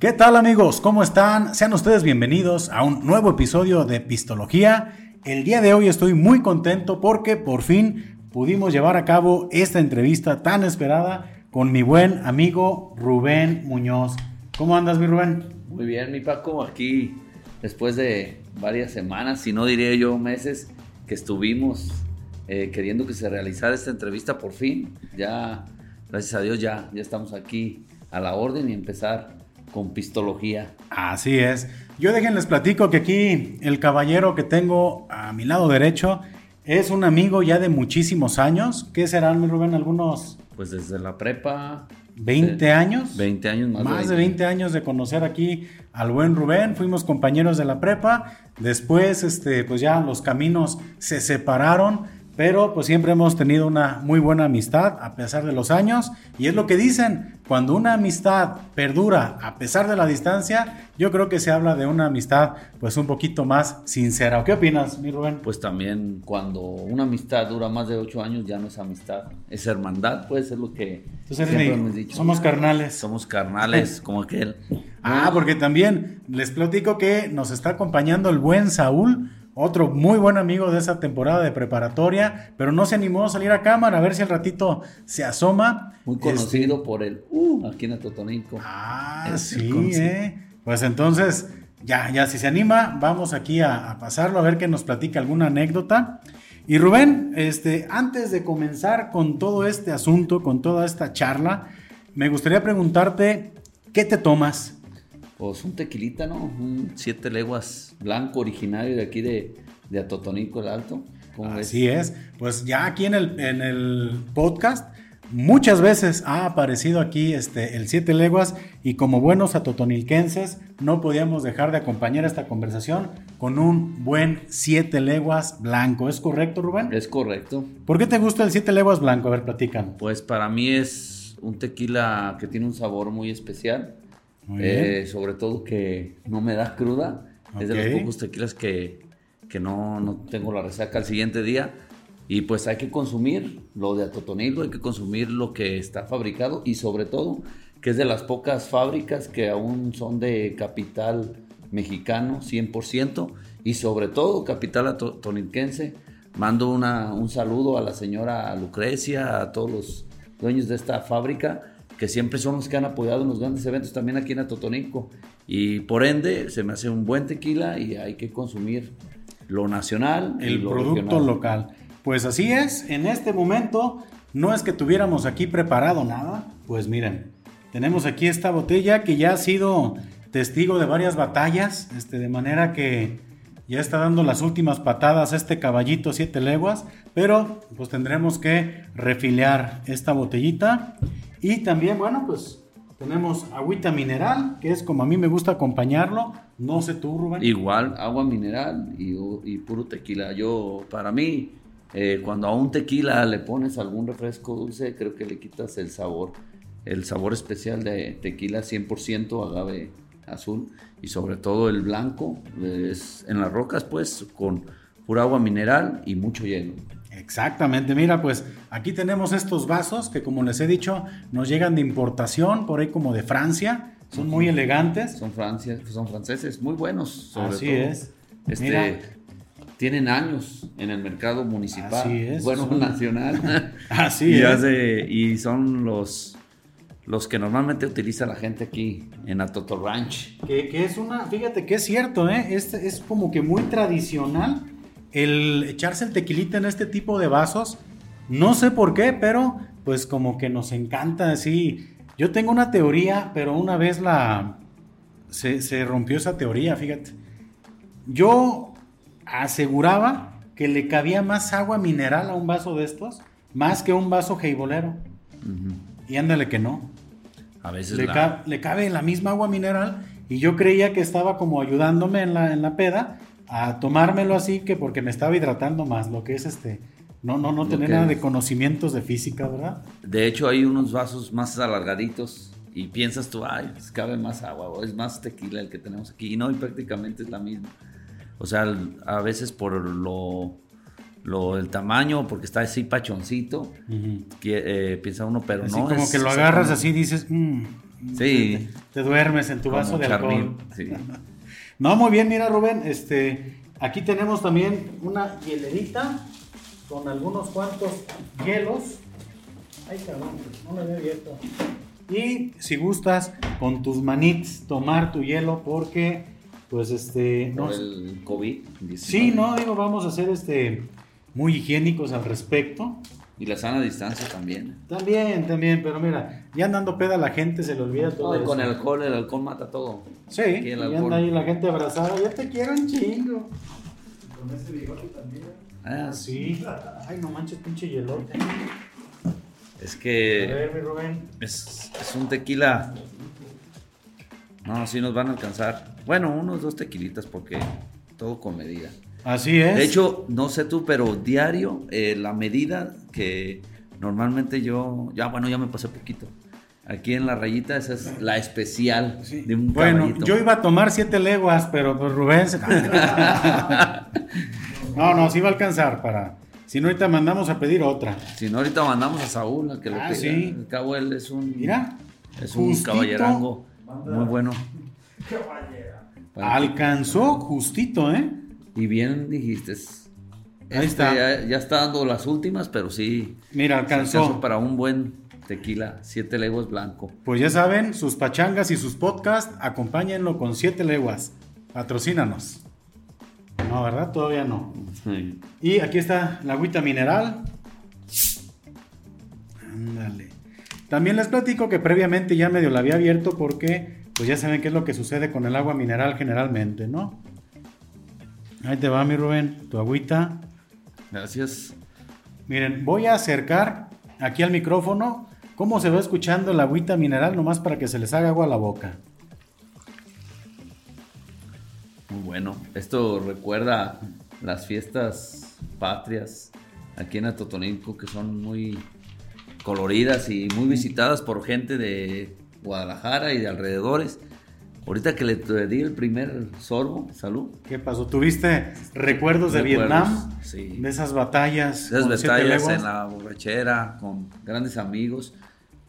¿Qué tal amigos? ¿Cómo están? Sean ustedes bienvenidos a un nuevo episodio de Pistología. El día de hoy estoy muy contento porque por fin pudimos llevar a cabo esta entrevista tan esperada con mi buen amigo Rubén Muñoz. ¿Cómo andas, mi Rubén? Muy bien, mi Paco, aquí después de varias semanas, si no diría yo meses, que estuvimos eh, queriendo que se realizara esta entrevista por fin. Ya, gracias a Dios, ya, ya estamos aquí a la orden y empezar con pistología. Así es. Yo déjenles platico que aquí el caballero que tengo a mi lado derecho es un amigo ya de muchísimos años. ¿Qué serán, mi Rubén? Algunos. Pues desde la prepa. ¿20 años? 20 años más. Más de 20. años de conocer aquí al buen Rubén. Fuimos compañeros de la prepa. Después, este, pues ya los caminos se separaron pero pues siempre hemos tenido una muy buena amistad a pesar de los años y es lo que dicen, cuando una amistad perdura a pesar de la distancia, yo creo que se habla de una amistad pues un poquito más sincera. ¿Qué opinas, mi Rubén? Pues también cuando una amistad dura más de ocho años ya no es amistad, es hermandad, pues es lo que siempre hemos dicho. Somos carnales. Somos carnales, como aquel. Ah, porque también les platico que nos está acompañando el buen Saúl otro muy buen amigo de esa temporada de preparatoria, pero no se animó a salir a cámara a ver si al ratito se asoma. Muy conocido por el uh, aquí en Totonico. Ah, sí, eh. Pues entonces, ya, ya, si se anima, vamos aquí a, pasarlo a ver que nos platica alguna anécdota. Y Rubén, este, antes de comenzar con todo este asunto, con toda esta charla, me gustaría preguntarte, ¿qué te tomas? Pues un tequilita, ¿no? Un siete leguas blanco originario de aquí de, de Atotonico el Alto. Así es. Pues ya aquí en el, en el podcast muchas veces ha aparecido aquí este, el siete leguas y como buenos atotonilquenses no podíamos dejar de acompañar esta conversación con un buen siete leguas blanco. ¿Es correcto, Rubén? Es correcto. ¿Por qué te gusta el siete leguas blanco? A ver, platican. Pues para mí es un tequila que tiene un sabor muy especial eh, sobre todo que no me da cruda. Es de los pocos tequilas que, que no, no, tengo la resaca al siguiente día. Y pues hay que consumir lo de Atotonillo, hay que consumir lo que está fabricado y sobre todo que es de las pocas fábricas que aún son de capital mexicano 100% y sobre todo capital atotonilquense. Mando una, un saludo a la señora Lucrecia, a todos los dueños de esta fábrica que siempre son los que han apoyado en los grandes eventos también aquí en Atotonico. Y por ende, se me hace un buen tequila y hay que consumir lo nacional. El producto local. Pues así es, en este momento no es que tuviéramos aquí preparado nada, pues miren, tenemos aquí esta botella que ya ha sido testigo de varias batallas, este, de manera que ya está dando las últimas patadas este caballito siete leguas, pero pues tendremos que refiliar esta botellita y también, bueno, pues tenemos agüita mineral, que es como a mí me gusta acompañarlo. No sé tú. Igual, agua mineral y, puro tequila. Yo, para mí, eh, cuando a un tequila le pones algún refresco dulce, creo que le quitas el sabor. El sabor especial de tequila 100% agave azul y sobre todo el blanco es en las rocas pues con pura agua mineral y mucho hielo. Exactamente, mira, pues aquí tenemos estos vasos que como les he dicho nos llegan de importación, por ahí como de Francia, son muy elegantes. Son, Francia, son franceses, muy buenos. Así es. Este, tienen años en el mercado municipal, Así es, bueno, nacional. Así y es. y son los los que normalmente utiliza la gente aquí en Atoto Ranch. Que, que es una, fíjate que es cierto, ¿eh? Este es como que muy tradicional el echarse el tequilita en este tipo de vasos, no sé por qué, pero pues como que nos encanta así. Yo tengo una teoría, pero una vez la... Se, rompió esa teoría, fíjate. Yo aseguraba que le cabía más agua mineral a un vaso de estos, más que un vaso jeibolero. Y ándale que no. A veces le, le, cabe la misma agua mineral y yo creía que estaba como ayudándome en la, en la peda a tomármelo así que porque me estaba hidratando más, lo que es este, no, no, no tener nada de conocimientos de física, ¿verdad? De hecho hay unos vasos más alargaditos y piensas tú, ay, pues cabe más agua o es más tequila el que tenemos aquí y no, y prácticamente es la misma. O sea, a veces por lo, lo el tamaño, porque está así pachoncito, que, eh, piensa uno, pero así no. Como que lo agarras así y dices, mm, Sí. Te, duermes en tu vaso de alcohol. no, muy bien, mira Rubén, este, aquí tenemos también una hielerita con algunos cuantos hielos. Ay, cabrón, no lo había abierto. Y si gustas, con tus manitos, tomar tu hielo porque, pues, este... no, el COVID. Sí, no, digo, vamos a hacer este muy higiénicos al respecto. Y la sana distancia también. También, también, pero mira, ya andando peda la gente se le olvida todo. No, con el alcohol, el alcohol mata todo. Sí, y anda ahí la gente abrazada, ya te quiero un chingo. Con ese bigote también. Ah, sí. Ay, no manches, pinche hielote. Es que. A ver, mi Rubén. Es, es un tequila. No, sí nos van a alcanzar. Bueno, unos dos tequilitas porque todo con medida. Así es. De hecho, no sé tú, pero diario, eh, la medida que normalmente yo, ya bueno, ya me pasé poquito. Aquí en la rayita, esa es la especial de un Bueno, yo iba a tomar siete leguas, pero pues Rubén se... No, no, sí va a alcanzar para... Si no, ahorita mandamos a pedir otra. Si no, ahorita mandamos a Saúl a que lo ah, Sí. El cabo él es un... Mira. Es un caballerango muy bueno. Alcanzó justito, ¿eh? Y bien dijiste. Ahí este, está. Ya, está dando las últimas, pero sí. Mira, alcanzó. Para un buen tequila, siete leguas blanco. Pues ya saben, sus pachangas y sus podcasts, acompáñenlo con siete leguas. Patrocínanos. No, ¿verdad? Todavía no. Y aquí está la agüita mineral. Ándale. También les platico que previamente ya medio la había abierto porque pues ya saben qué es lo que sucede con el agua mineral generalmente, ¿no? Ahí te va, mi Rubén, tu agüita. Gracias. Miren, voy a acercar aquí al micrófono cómo se va escuchando la agüita mineral, nomás para que se les haga agua a la boca. Muy bueno. Esto recuerda las fiestas patrias aquí en Atotonilco, que son muy coloridas y muy visitadas por gente de Guadalajara y de alrededores. Ahorita que le di el primer sorbo, salud. ¿Qué pasó? ¿Tuviste recuerdos de Vietnam? Sí. De esas batallas. De esas batallas en la borrachera, con grandes amigos.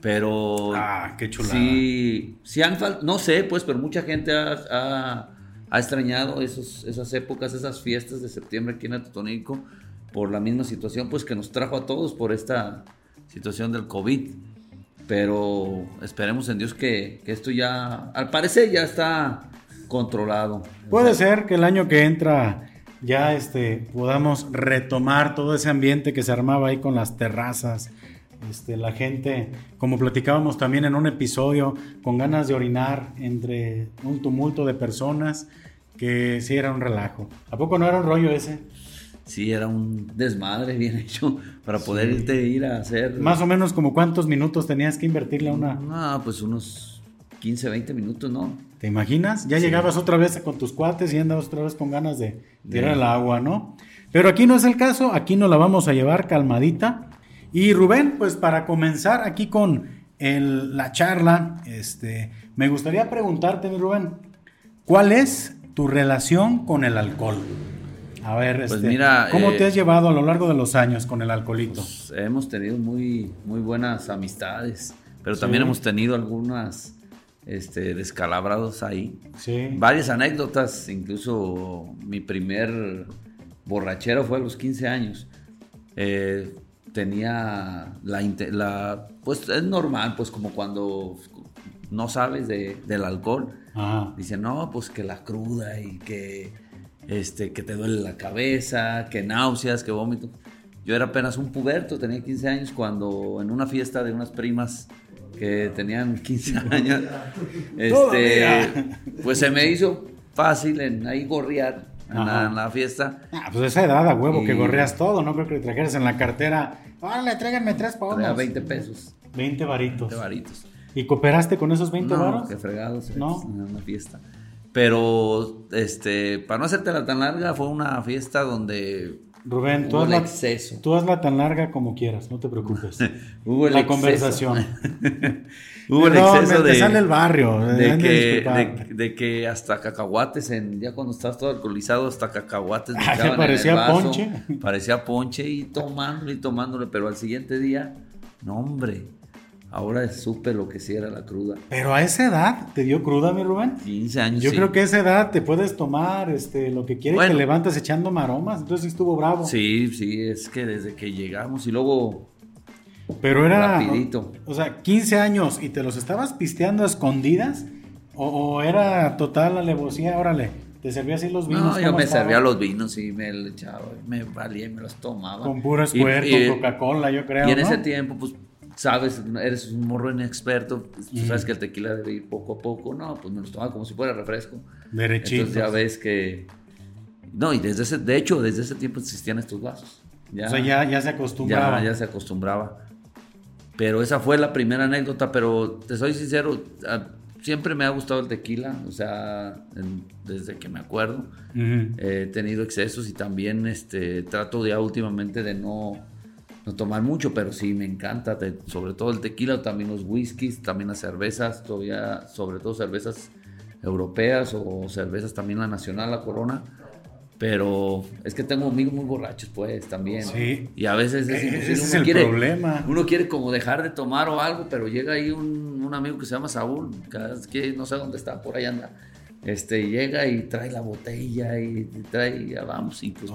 Pero. Ah, qué chulada. Sí, sí han no sé, pues, pero mucha gente ha, extrañado esos, esas épocas, esas fiestas de septiembre aquí en Atotónico por la misma situación, pues, que nos trajo a todos por esta situación del COVID pero esperemos en Dios que, esto ya, al parecer ya está controlado. Puede ser que el año que entra ya este, podamos retomar todo ese ambiente que se armaba ahí con las terrazas, este, la gente, como platicábamos también en un episodio, con ganas de orinar entre un tumulto de personas, que sí era un relajo. ¿A poco no era un rollo ese? Sí era un desmadre bien hecho para poder irte ir a hacer. Más o menos como cuántos minutos tenías que invertirle a una. No, pues unos 15, 20 minutos, ¿no? ¿Te imaginas? Ya llegabas otra vez con tus cuates y andabas otra vez con ganas de tirar el agua, ¿no? Pero aquí no es el caso, aquí nos la vamos a llevar calmadita. Y Rubén, pues para comenzar aquí con la charla, este, me gustaría preguntarte, mi Rubén, ¿cuál es tu relación con el alcohol? A ver, pues este, mira, ¿cómo te has eh, llevado a lo largo de los años con el alcoholito? Pues, hemos tenido muy, muy buenas amistades, pero también hemos tenido algunas este, descalabrados ahí. Sí. Varias anécdotas, incluso mi primer borrachero fue a los 15 años. Eh, tenía la, la, pues es normal, pues como cuando no sabes del alcohol. Dicen, no, pues que la cruda y que este, que te duele la cabeza, que náuseas, que vómito. Yo era apenas un puberto, tenía 15 años, cuando en una fiesta de unas primas que tenían 15 años, este, pues se me hizo fácil en ahí gorrear en la, fiesta. Ah, pues esa edad a huevo que gorreas todo, no creo que le trajeras en la cartera. Órale, tráiganme tres pavos. 20 pesos. 20 varitos. 20 varitos. ¿Y cooperaste con esos 20 no, varos? que fregados. No. En una fiesta. Pero, este, para no hacerte tan larga, fue una fiesta donde Rubén, tú, hazla, exceso. tú hazla tan larga como quieras, no te preocupes. hubo el la conversación. hubo el exceso de. sale el barrio. De que, de, que, hasta cacahuates, en, ya cuando estás todo alcoholizado, hasta cacahuates. Ah, parecía ponche. Parecía ponche y tomándole y tomándole, pero al siguiente día, no, hombre. Ahora supe lo que sí era la cruda. Pero a esa edad te dio cruda, mi Rubén. 15 años. Yo creo que a esa edad te puedes tomar este, lo que quieres y te levantas echando maromas. Entonces estuvo bravo. Sí, sí, es que desde que llegamos y luego. Pero era. Rapidito. O, sea, 15 años y te los estabas pisteando a escondidas. O, era total alevosía, órale. ¿Te servía así los vinos? No, yo me servía los vinos y me echaba, me valía y me los tomaba. Con puro esfuerzo, Coca-Cola, yo creo. Y en ese tiempo, pues sabes, eres un morro inexperto, tú sabes que el tequila debe ir poco a poco, no, pues me los tomaba como si fuera refresco. Derechito. Entonces ya ves que... No, y desde ese, de hecho, desde ese tiempo existían estos vasos. Ya, o sea, ya, ya se acostumbraba. Ya, ya se acostumbraba. Pero esa fue la primera anécdota, pero te soy sincero, siempre me ha gustado el tequila, o sea, desde que me acuerdo. He tenido excesos y también este, trato ya últimamente de no no tomar mucho, pero sí me encanta, sobre todo el tequila, también los whiskies, también las cervezas, todavía, sobre todo cervezas europeas o cervezas también la nacional, la corona. Pero es que tengo amigos muy borrachos, pues, también. Sí. Y a veces es imposible. Ese es el problema. Uno quiere como dejar de tomar o algo, pero llega ahí un, un amigo que se llama Saúl, que no sé dónde está, por ahí anda este, llega y trae la botella y trae, ya vamos, y pues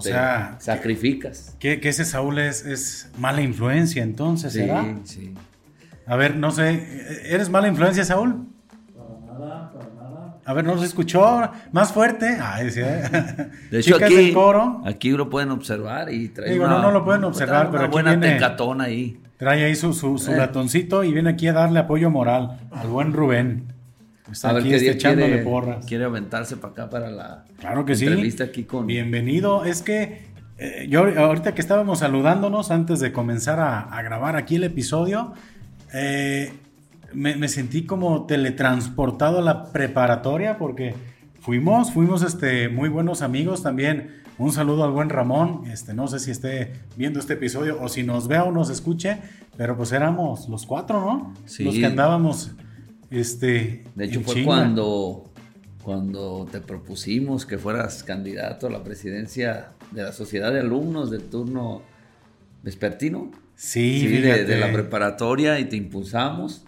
sacrificas. Que, que, ese Saúl es, es, mala influencia entonces, sí, ¿será? Sí, A ver, no sé, ¿eres mala influencia, Saúl? Para nada, para nada. A ver, ¿no se escuchó? Más fuerte. Ay, sí, ¿eh? De hecho, aquí, coro. aquí lo pueden observar y trae Digo, no, no lo pueden observar, pero aquí buena tecatón ahí. Trae ahí su, su, su eh. ratoncito y viene aquí a darle apoyo moral al buen Rubén. Está a ver aquí echándole porras. Quiere aventarse para acá para la claro que entrevista aquí con. Bienvenido. Es que eh, yo ahorita que estábamos saludándonos antes de comenzar a, grabar aquí el episodio, eh, me, sentí como teletransportado a la preparatoria porque fuimos, fuimos este, muy buenos amigos también. Un saludo al buen Ramón. Este, no sé si esté viendo este episodio o si nos vea o nos escuche, pero pues éramos los cuatro, ¿no? Sí. Los que andábamos este, de hecho, fue cuando, cuando te propusimos que fueras candidato a la presidencia de la Sociedad de Alumnos del turno vespertino. Sí, de, la preparatoria y te impulsamos.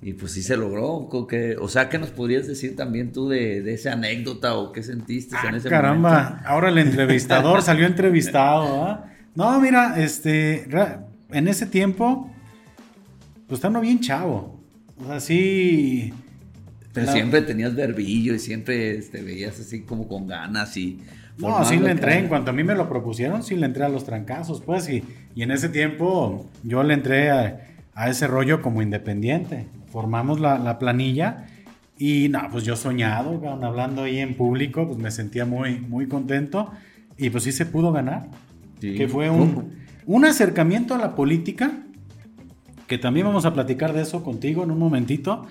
Y pues sí se logró. Que, o sea, ¿qué nos podrías decir también tú de, esa anécdota o qué sentiste en ah, ese caramba, ahora el entrevistador salió entrevistado. ¿ah? No, mira, este, en ese tiempo, pues estaba bien chavo. O sea, sí. Pero siempre tenías verbillo y siempre te este, veías así como con ganas y. No, sí le entré, en cuanto a mí me lo propusieron, sí le entré a los trancazos, pues, y, y en ese tiempo yo le entré a, ese rollo como independiente. Formamos la, planilla y, no, pues yo soñado, hablando ahí en público, pues me sentía muy, muy contento y pues sí se pudo ganar. Que fue un, un acercamiento a la política que también vamos a platicar de eso contigo en un momentito,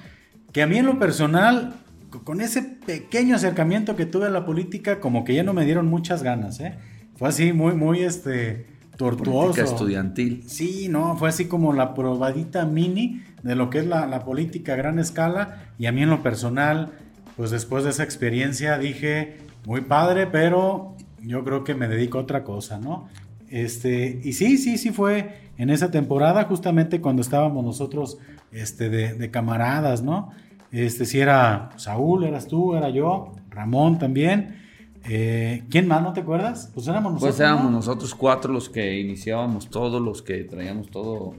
que a mí en lo personal, con ese pequeño acercamiento que tuve a la política, como que ya no me dieron muchas ganas, ¿eh? Fue así muy, muy, este, tortuoso. Política estudiantil. Sí, no, fue así como la probadita mini de lo que es la, la política a gran escala, y a mí en lo personal, pues después de esa experiencia dije, muy padre, pero yo creo que me dedico a otra cosa, ¿no? Este, y sí, sí, sí fue en esa temporada, justamente cuando estábamos nosotros este, de, camaradas, ¿no? Este, si era Saúl, eras tú, era yo, Ramón también. Eh, ¿Quién más, no te acuerdas? Pues éramos nosotros. Pues éramos nosotros cuatro los que iniciábamos todo, los que traíamos todo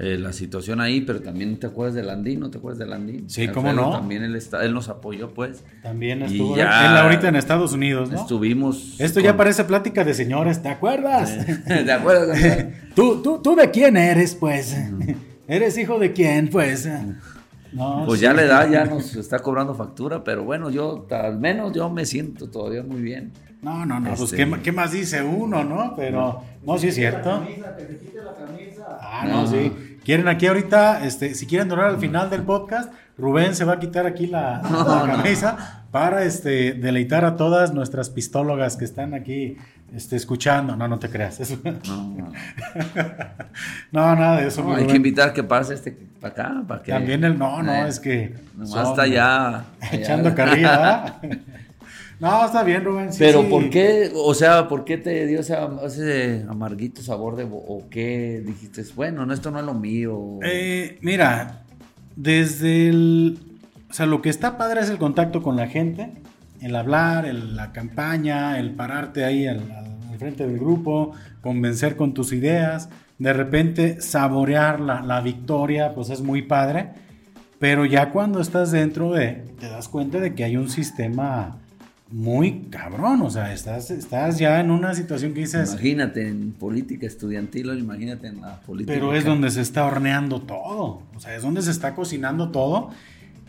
eh, la situación ahí, pero también te acuerdas de Landín, ¿no te acuerdas de Landín? Sí, cómo no. También él, está, él nos apoyó, pues. También estuvo él ahorita en Estados Unidos, ¿no? Estuvimos. Esto ya parece plática de señores, ¿te acuerdas? ¿Te acuerdas? ¿Tú, tú, ¿Tú de quién eres, pues? ¿Eres hijo de quién, pues? No, pues ya la edad ya nos está cobrando factura, pero bueno, yo al menos yo me siento todavía muy bien. No, no, no, pues este, ¿qué, más dice uno, ¿no? Pero no, sí es cierto. Ah, no, sí. Quieren aquí ahorita, este, si quieren donar al final del podcast, Rubén se va a quitar aquí la, camisa para este, deleitar a todas nuestras pistólogas que están aquí este, escuchando. No, no te creas. No, no. nada de eso. hay que invitar que pase este para acá. Para que, También el no, no, eh, es que. Nomás está ya. Echando carrilla. No, está bien, Rubén. Pero ¿por qué, o sea, por qué te dio ese, amarguito sabor de, o qué dijiste, bueno, no, esto no es lo mío? Eh, mira, desde el, o sea, lo que está padre es el contacto con la gente, el hablar, la campaña, el pararte ahí al, frente del grupo, convencer con tus ideas, de repente saborear la, la victoria, pues es muy padre. Pero ya cuando estás dentro de, te das cuenta de que hay un sistema muy cabrón, o sea, estás, estás ya en una situación que dices... Imagínate en política estudiantil, imagínate en la política... Pero es donde se está horneando todo, o sea, es donde se está cocinando todo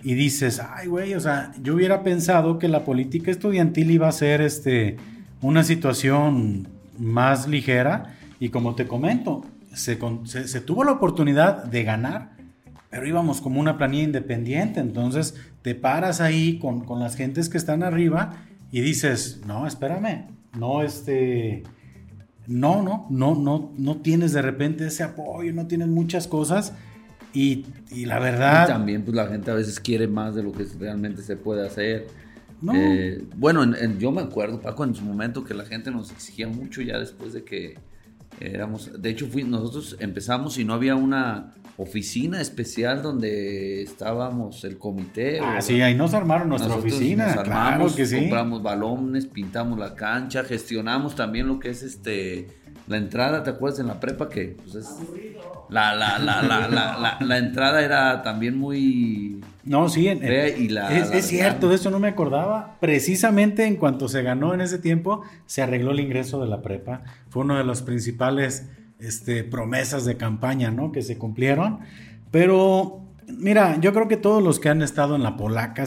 y dices, ay, güey, o sea, yo hubiera pensado que la política estudiantil iba a ser este, una situación más ligera y como te comento, se, se tuvo la oportunidad de ganar, pero íbamos como una planilla independiente, entonces te paras ahí con, con las gentes que están arriba y dices, no, espérame, no, este, no, no, no, no, no tienes de repente ese apoyo, no tienes muchas cosas y, la verdad... también pues la gente a veces quiere más de lo que realmente se puede hacer. Eh, bueno, yo me acuerdo, Paco, en su momento que la gente nos exigía mucho ya después de que éramos, de hecho fui, nosotros empezamos y no había una oficina especial donde estábamos el comité. Ah, sí, ahí nos armaron nuestra oficina. Nos armamos, que sí. compramos balones, pintamos la cancha, gestionamos también lo que es este la entrada, ¿te acuerdas en la prepa que pues es la, la, la, la, la entrada era también muy no, sí, y la, es, cierto, de eso no me acordaba. Precisamente en cuanto se ganó en ese tiempo, se arregló el ingreso de la prepa. Fue una de las principales este, promesas de campaña, ¿no? Que se cumplieron. Pero, mira, yo creo que todos los que han estado en la polaca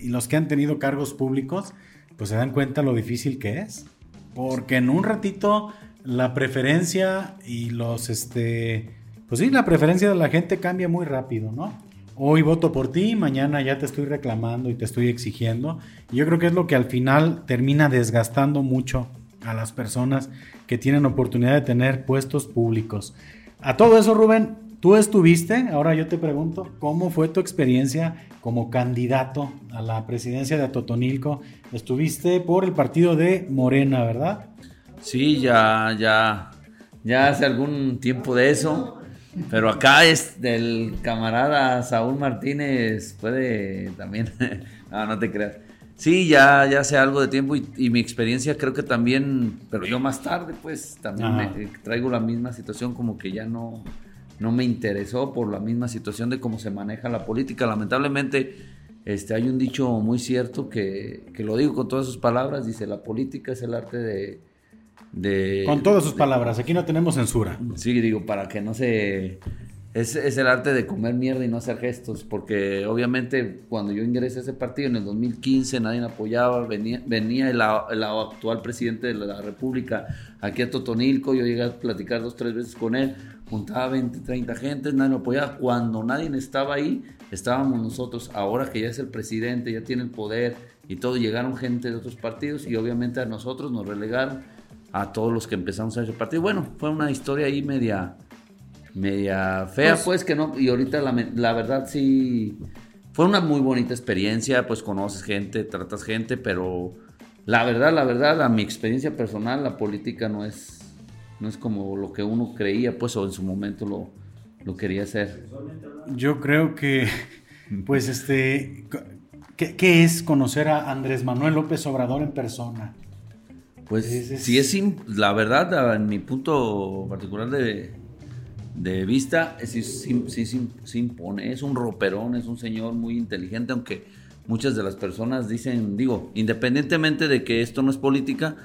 y los que han tenido cargos públicos, pues se dan cuenta lo difícil que es. Porque en un ratito la preferencia y los, este, pues sí, la preferencia de la gente cambia muy rápido, ¿no? hoy voto por ti, mañana ya te estoy reclamando y te estoy exigiendo. Y yo creo que es lo que al final termina desgastando mucho a las personas que tienen oportunidad de tener puestos públicos. A todo eso, Rubén, tú estuviste, ahora yo te pregunto, ¿cómo fue tu experiencia como candidato a la presidencia de Atotonilco? Estuviste por el partido de Morena, ¿verdad? Sí, ya, ya, ya hace algún tiempo de eso. Pero acá es del camarada Saúl Martínez, puede también. no, no te creas. Sí, ya, ya hace algo de tiempo y, mi experiencia creo que también, pero yo más tarde pues también me, traigo la misma situación como que ya no, no me interesó por la misma situación de cómo se maneja la política. Lamentablemente este, hay un dicho muy cierto que, que lo digo con todas sus palabras, dice la política es el arte de, con todas sus palabras, aquí no tenemos censura. Sí, digo, para que no se... Es, el arte de comer mierda y no hacer gestos, porque obviamente cuando yo ingresé a ese partido en el 2015 nadie me apoyaba, venía, venía el, actual presidente de la República aquí a Totonilco, yo llegué a platicar dos, tres veces con él, juntaba 20, 30 gente, nadie me apoyaba, cuando nadie estaba ahí, estábamos nosotros, ahora que ya es el presidente, ya tiene el poder y todo, llegaron gente de otros partidos y obviamente a nosotros nos relegaron a todos los que empezamos a ese partido. Bueno, fue una historia ahí media, media fea, pues, pues que no, y ahorita la, la, verdad sí, fue una muy bonita experiencia, pues conoces gente, tratas gente, pero la verdad, la verdad, a mi experiencia personal, la política no es, no es como lo que uno creía, pues, o en su momento lo, lo quería hacer. Yo creo que, pues, este, ¿qué, ¿qué es conocer a Andrés Manuel López Obrador en persona? Pues sí es, la verdad, en mi punto particular de, de vista, sí, se impone, es un roperón, es un señor muy inteligente, aunque muchas de las personas dicen, digo, independientemente de que esto no es política,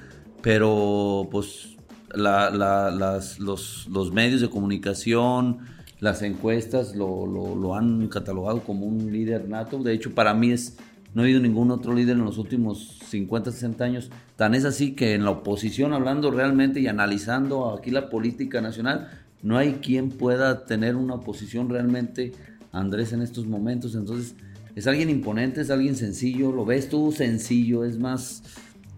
pero pues las, los, los, medios de comunicación, las encuestas lo, lo, lo han catalogado como un líder nato, de hecho para mí es no ha habido ningún otro líder en los últimos 50, 60 años. Tan es así que en la oposición, hablando realmente y analizando aquí la política nacional, no hay quien pueda tener una oposición realmente Andrés en estos momentos. Entonces, es alguien imponente, es alguien sencillo. Lo ves tú sencillo, es más.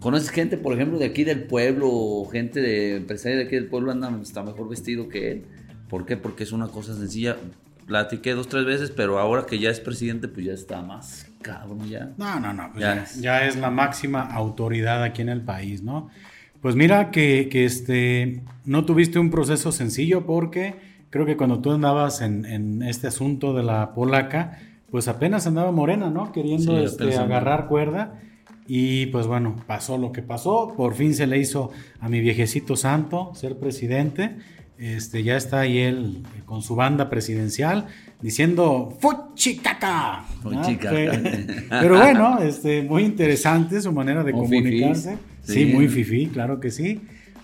Conoces gente, por ejemplo, de aquí del pueblo, gente de empresarios de aquí del pueblo, anda hasta mejor vestido que él. ¿Por qué? Porque es una cosa sencilla platiqué dos, tres veces, pero ahora que ya es presidente, pues ya está más cabrón ya. No, no, no, pues ya, ya, es la máxima autoridad aquí en el país, ¿no? Pues mira que, que, este, no tuviste un proceso sencillo porque creo que cuando tú andabas en, en este asunto de la polaca, pues apenas andaba Morena, ¿no? Queriendo este, agarrar cuerda. Y pues bueno, pasó lo que pasó. Por fin se le hizo a mi viejecito santo ser presidente. Este, ya está ahí él eh, con su banda presidencial diciendo ¡Fuchicaca! Pero bueno, este, muy interesante su manera de comunicarse. Sí. muy fifí, claro que sí.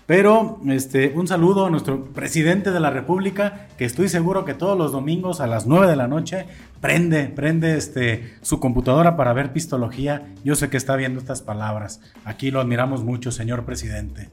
Pero este, un saludo a nuestro presidente de la República, que estoy seguro que todos los domingos a las 9 de la noche prende, prende este, su computadora para ver pistología. Yo sé que está viendo estas palabras. Aquí lo admiramos mucho, señor presidente.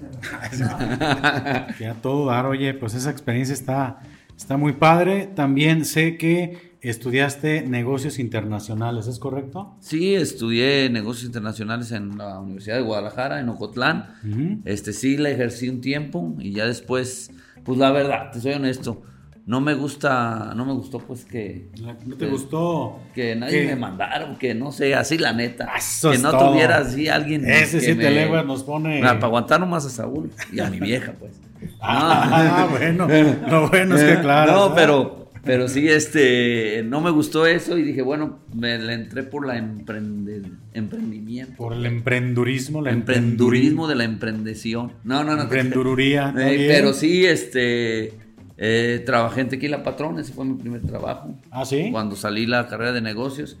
ya todo dar, oye, pues esa experiencia está, está muy padre. También sé que estudiaste negocios internacionales, ¿es correcto? Sí, estudié negocios internacionales en la Universidad de Guadalajara, en Ocotlán. Este sí la ejercí un tiempo y ya después, pues la verdad, te soy honesto, no me gusta, no me gustó pues que... ¿No te gustó? Que nadie me mandara, que no sé, así la neta. que no tuviera así alguien... Ese sí te nos pone... para aguantar nomás a Saúl y a mi vieja pues. ah, bueno, lo bueno es que claro. No, pero... Pero sí, este, no me gustó eso y dije, bueno, me le entré por la emprendimiento. Por el emprendurismo, la emprendurismo de la emprendeción. No, no, no. Emprendururía. pero sí, este, eh, trabajé en Tequila Patrón, ese fue mi primer trabajo. Ah, sí. Cuando salí la carrera de negocios.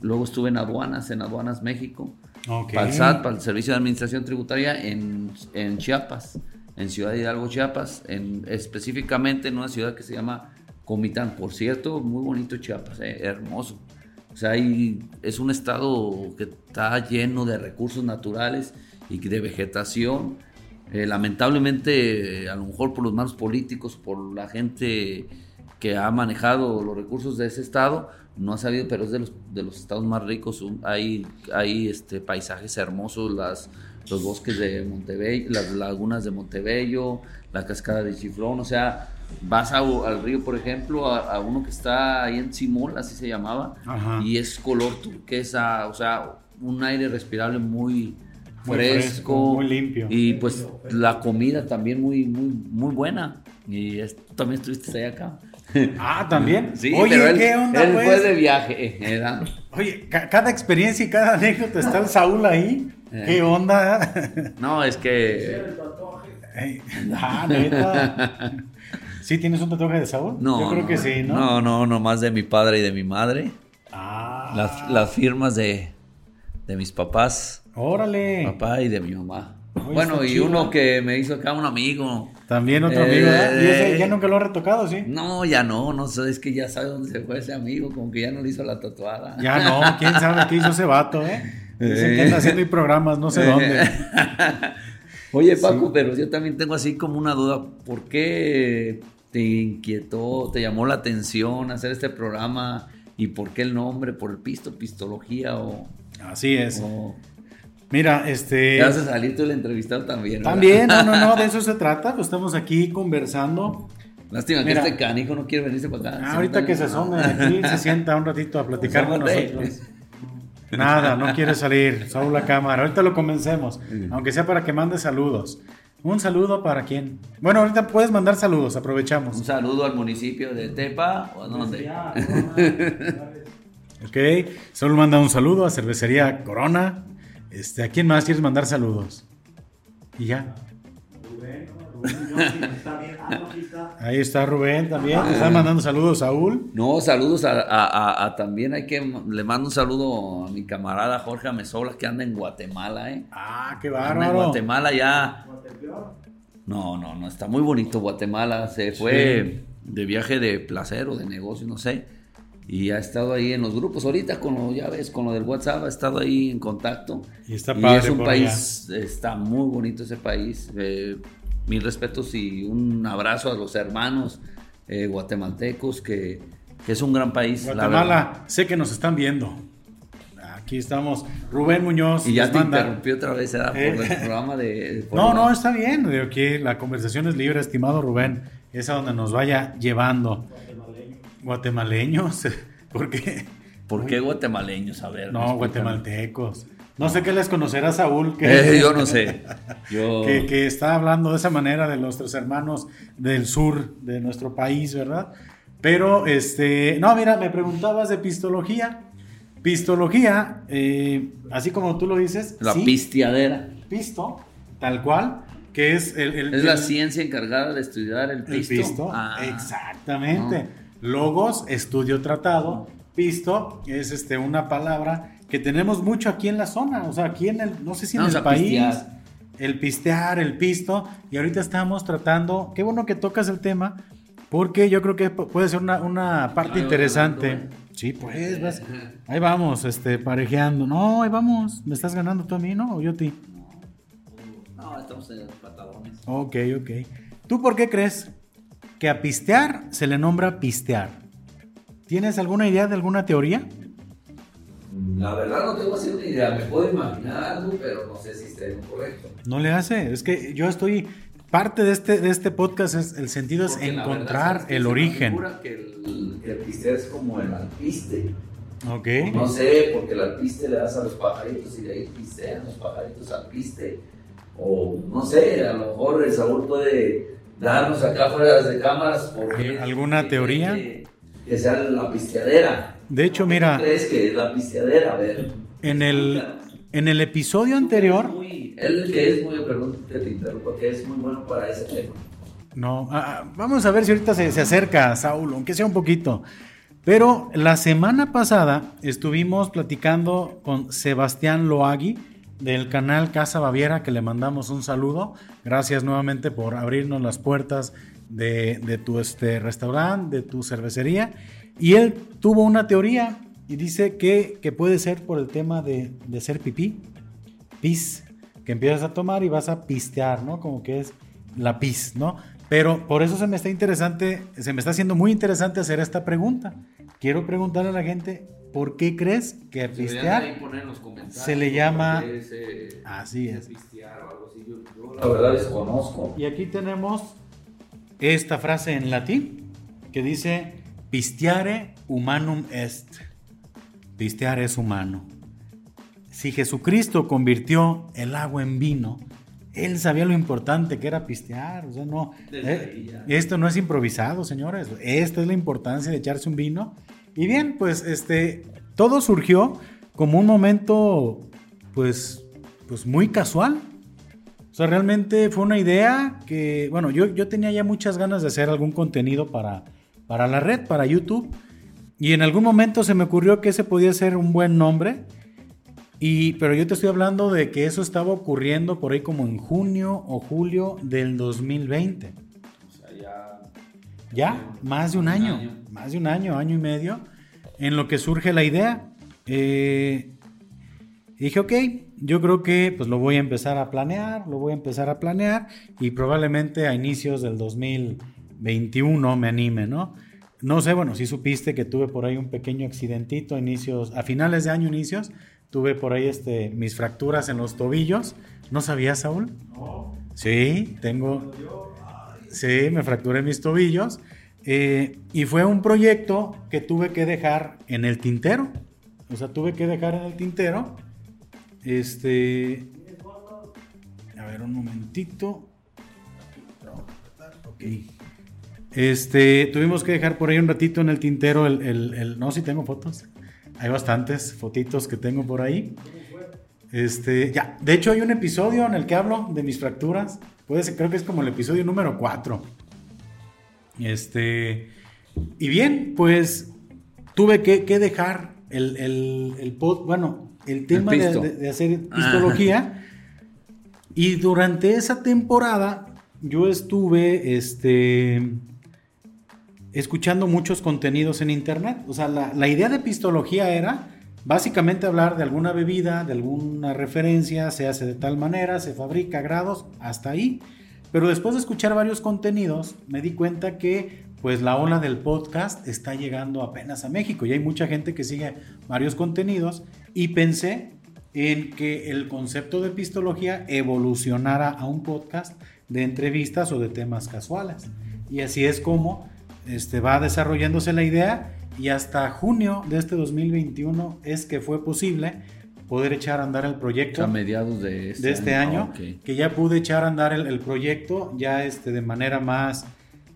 Luego estuve en aduanas, en Aduanas México. Para el SAT, para el Servicio de Administración Tributaria en, Chiapas, en Ciudad Hidalgo, Chiapas, en, específicamente en una ciudad que se llama Comitán. Por cierto, muy bonito Chiapas, eh, hermoso. O sea, es un estado que está lleno de recursos naturales y de vegetación eh, lamentablemente, a lo mejor por los malos políticos, por la gente que ha manejado los recursos de ese estado, no ha sabido, pero es de los, de los estados más ricos. Hay, hay este, paisajes hermosos, las, los bosques de Montebello, las lagunas de Montebello, la cascada de Chiflón, o sea, vas al río, por ejemplo, a, uno que está ahí en Simol, así se llamaba, y es color turquesa, o sea, un aire respirable muy, fresco, muy limpio. Y pues la comida también muy, muy, muy buena. Y tú también estuviste ahí acá. Ah, también. Sí, Oye, ¿qué onda? Él fue pues? de viaje. Oye, cada experiencia y cada anécdota está el Saúl ahí. Eh. ¿Qué onda? No, es que. ah, neta. ¿Sí tienes un tatuaje de Saúl? No. Yo creo que sí, ¿no? No, no, nomás de mi padre y de mi madre. Ah. Las, las firmas de, de mis papás. Órale. Papá y de mi mamá. bueno, y uno que me hizo acá un amigo. También otro amigo, ¿eh? ¿Y ese ya nunca lo ha retocado, sí? No, ya no, no sé, es que ya sabe dónde se fue ese amigo, como que ya no le hizo la tatuada. Ya no, quién sabe qué hizo ese vato, ¿eh? Dicen que anda haciendo programas, no sé dónde. Oye, Paco, pero yo también tengo así como una duda, ¿por qué te inquietó, te llamó la atención hacer este programa y por qué el nombre, por el pisto, pistología o... Así es. Mira, este. Ya vas a salir tú el entrevistado también. También, no, no, no, de eso se trata. Pues estamos aquí conversando. Lástima que este canijo no quiere venirse para acá. ahorita que se asome aquí, se sienta un ratito a platicar con nosotros. Nada, no quiere salir. Solo la cámara. Ahorita lo convencemos. Aunque sea para que mande saludos. Un saludo para quién. Bueno, ahorita puedes mandar saludos, aprovechamos. Un saludo al municipio de Tepa o a dónde. ok, solo manda un saludo a Cervecería Corona, este, ¿A quién más quieres mandar saludos? Y ya. Ahí está Rubén también. Te está mandando saludos, Saúl. No, saludos a, también hay que le mando un saludo a mi camarada Jorge Amesola que anda en Guatemala, ¿eh? Ah, qué bárbaro. en Guatemala ya. No, no, no, está muy bonito Guatemala. Se fue de viaje de placer o de negocio, no sé y ha estado ahí en los grupos. Ahorita con lo, ya ves, con lo del WhatsApp ha estado ahí en contacto. Y está padre es un país, está muy bonito ese país. Eh, mil respetos y un abrazo a los hermanos eh, guatemaltecos, que, que, es un gran país. Guatemala, sé que nos están viendo. Aquí estamos, Rubén Muñoz. Y ya te interrumpí otra vez, ¿eh? Por el programa de... no, no, está bien. Aquí la conversación es libre, estimado Rubén. es a donde nos vaya llevando. Guatemaleños. ¿Por qué? ¿Por qué guatemaleños? A ver. No, guatemaltecos. No sé qué les conocerá Saúl. Que, eh, yo no sé. Que, está hablando de esa manera de nuestros hermanos del sur de nuestro país, ¿verdad? Pero, este, no, mira, me preguntabas de pistología. Pistología, eh, así como tú lo dices. La pistiadera. Pisto, tal cual, que es el... es la ciencia encargada de estudiar el pisto. El pisto, ah. exactamente. Logos, estudio tratado. Pisto es este, una palabra que tenemos mucho aquí en la zona, o sea, aquí en el, no sé si en el país, el pistear, el pisto, y ahorita estamos tratando, qué bueno que tocas el tema, porque yo creo que puede ser una, parte interesante. Sí, pues, vas, ahí vamos, este, parejeando. No, ahí vamos, ¿me estás ganando tú a mí, no? ¿O yo a ti? No, estamos en pantalones. Ok, ok. ¿Tú por qué crees que a pistear se le nombra pistear? ¿Tienes alguna idea de alguna teoría? La verdad no tengo así una idea, me puedo imaginar algo, pero no sé si esté correcto. No le hace, es que yo estoy, parte de este, de este podcast es, el sentido es encontrar el origen. Que el, que el pister es como el alpiste. Ok. No sé, porque el alpiste le das a los pajaritos y de ahí pistean los pajaritos al piste. O no sé, a lo mejor el sabor puede darnos acá fuera de cámaras. Porque ¿Alguna teoría? Que, sea la pisteadera. De hecho, mira. ¿Crees que es la pisteadera? A ver. En el, en el episodio anterior. él que es muy, perdón que te interrumpa, que es muy bueno para ese tema. No, ah, ah, vamos a ver si ahorita se, se acerca Saúl, aunque sea un poquito. Pero la semana pasada estuvimos platicando con Sebastián Loagui del canal Casa Baviera, que le mandamos un saludo. Gracias nuevamente por abrirnos las puertas de, de tu este, restaurante, de tu cervecería. Y él tuvo una teoría y dice que, puede ser por el tema de, de, ser pipí, pis, que empiezas a tomar y vas a pistear, ¿no? Como que es la pis, ¿no? Pero por eso se me está interesante, se me está haciendo muy interesante hacer esta pregunta. Quiero preguntarle a la gente, ¿por qué crees que pistear se le llama así es? la verdad desconozco. Y aquí tenemos esta frase en latín que dice Pistiare humanum est. Pistear es humano. Si Jesucristo convirtió el agua en vino, él sabía lo importante que era pistear. O sea, no, eh, esto no es improvisado, señores. Esta es la importancia de echarse un vino. Y bien, pues este, todo surgió como un momento, pues, pues muy casual. Sea, realmente fue una idea que, bueno, yo, yo tenía ya muchas ganas de hacer algún contenido para, para la red, para YouTube. Y en algún momento se me ocurrió que ese podía ser un buen nombre. Y, pero yo te estoy hablando de que eso estaba ocurriendo por ahí como en junio o julio del 2020. O sea, ya... Ya, más de un, año, más de un año, año y medio, en lo que surge la idea. Eh, dije, ok, yo creo que pues lo voy a empezar a planear, lo voy a empezar a planear y probablemente a inicios del 2020 21 me anime, ¿no? No sé, bueno, si supiste que tuve por ahí un pequeño accidentito a inicios, a finales de año inicios, tuve por ahí este, mis fracturas en los tobillos. ¿No sabías, Saúl? No. Sí, tengo... Sí, me fracturé mis tobillos. Eh, y fue un proyecto que tuve que dejar en el tintero. O sea, tuve que dejar en el tintero. Este... A ver, un momentito. Ok. Este, tuvimos que dejar por ahí un ratito en el tintero el, el, no, si tengo fotos. Hay bastantes fotitos que tengo por ahí. Este, ya, de hecho hay un episodio en el que hablo de mis fracturas. Puede ser, creo que es como el episodio número 4. Este, y bien, pues tuve que, dejar el, el, el bueno, el tema de, hacer histología. Y durante esa temporada yo estuve, este, escuchando muchos contenidos en internet. O sea, la, idea de pistología era básicamente hablar de alguna bebida, de alguna referencia, se hace de tal manera, se fabrica grados, hasta ahí. Pero después de escuchar varios contenidos, me di cuenta que pues la ola del podcast está llegando apenas a México y hay mucha gente que sigue varios contenidos y pensé en que el concepto de pistología evolucionara a un podcast de entrevistas o de temas casuales. Y así es como este, va desarrollándose la idea y hasta junio de este 2021 es que fue posible poder echar a andar el proyecto. A mediados de este, de este año, que ya pude echar a andar el, el, proyecto ya este, de manera más,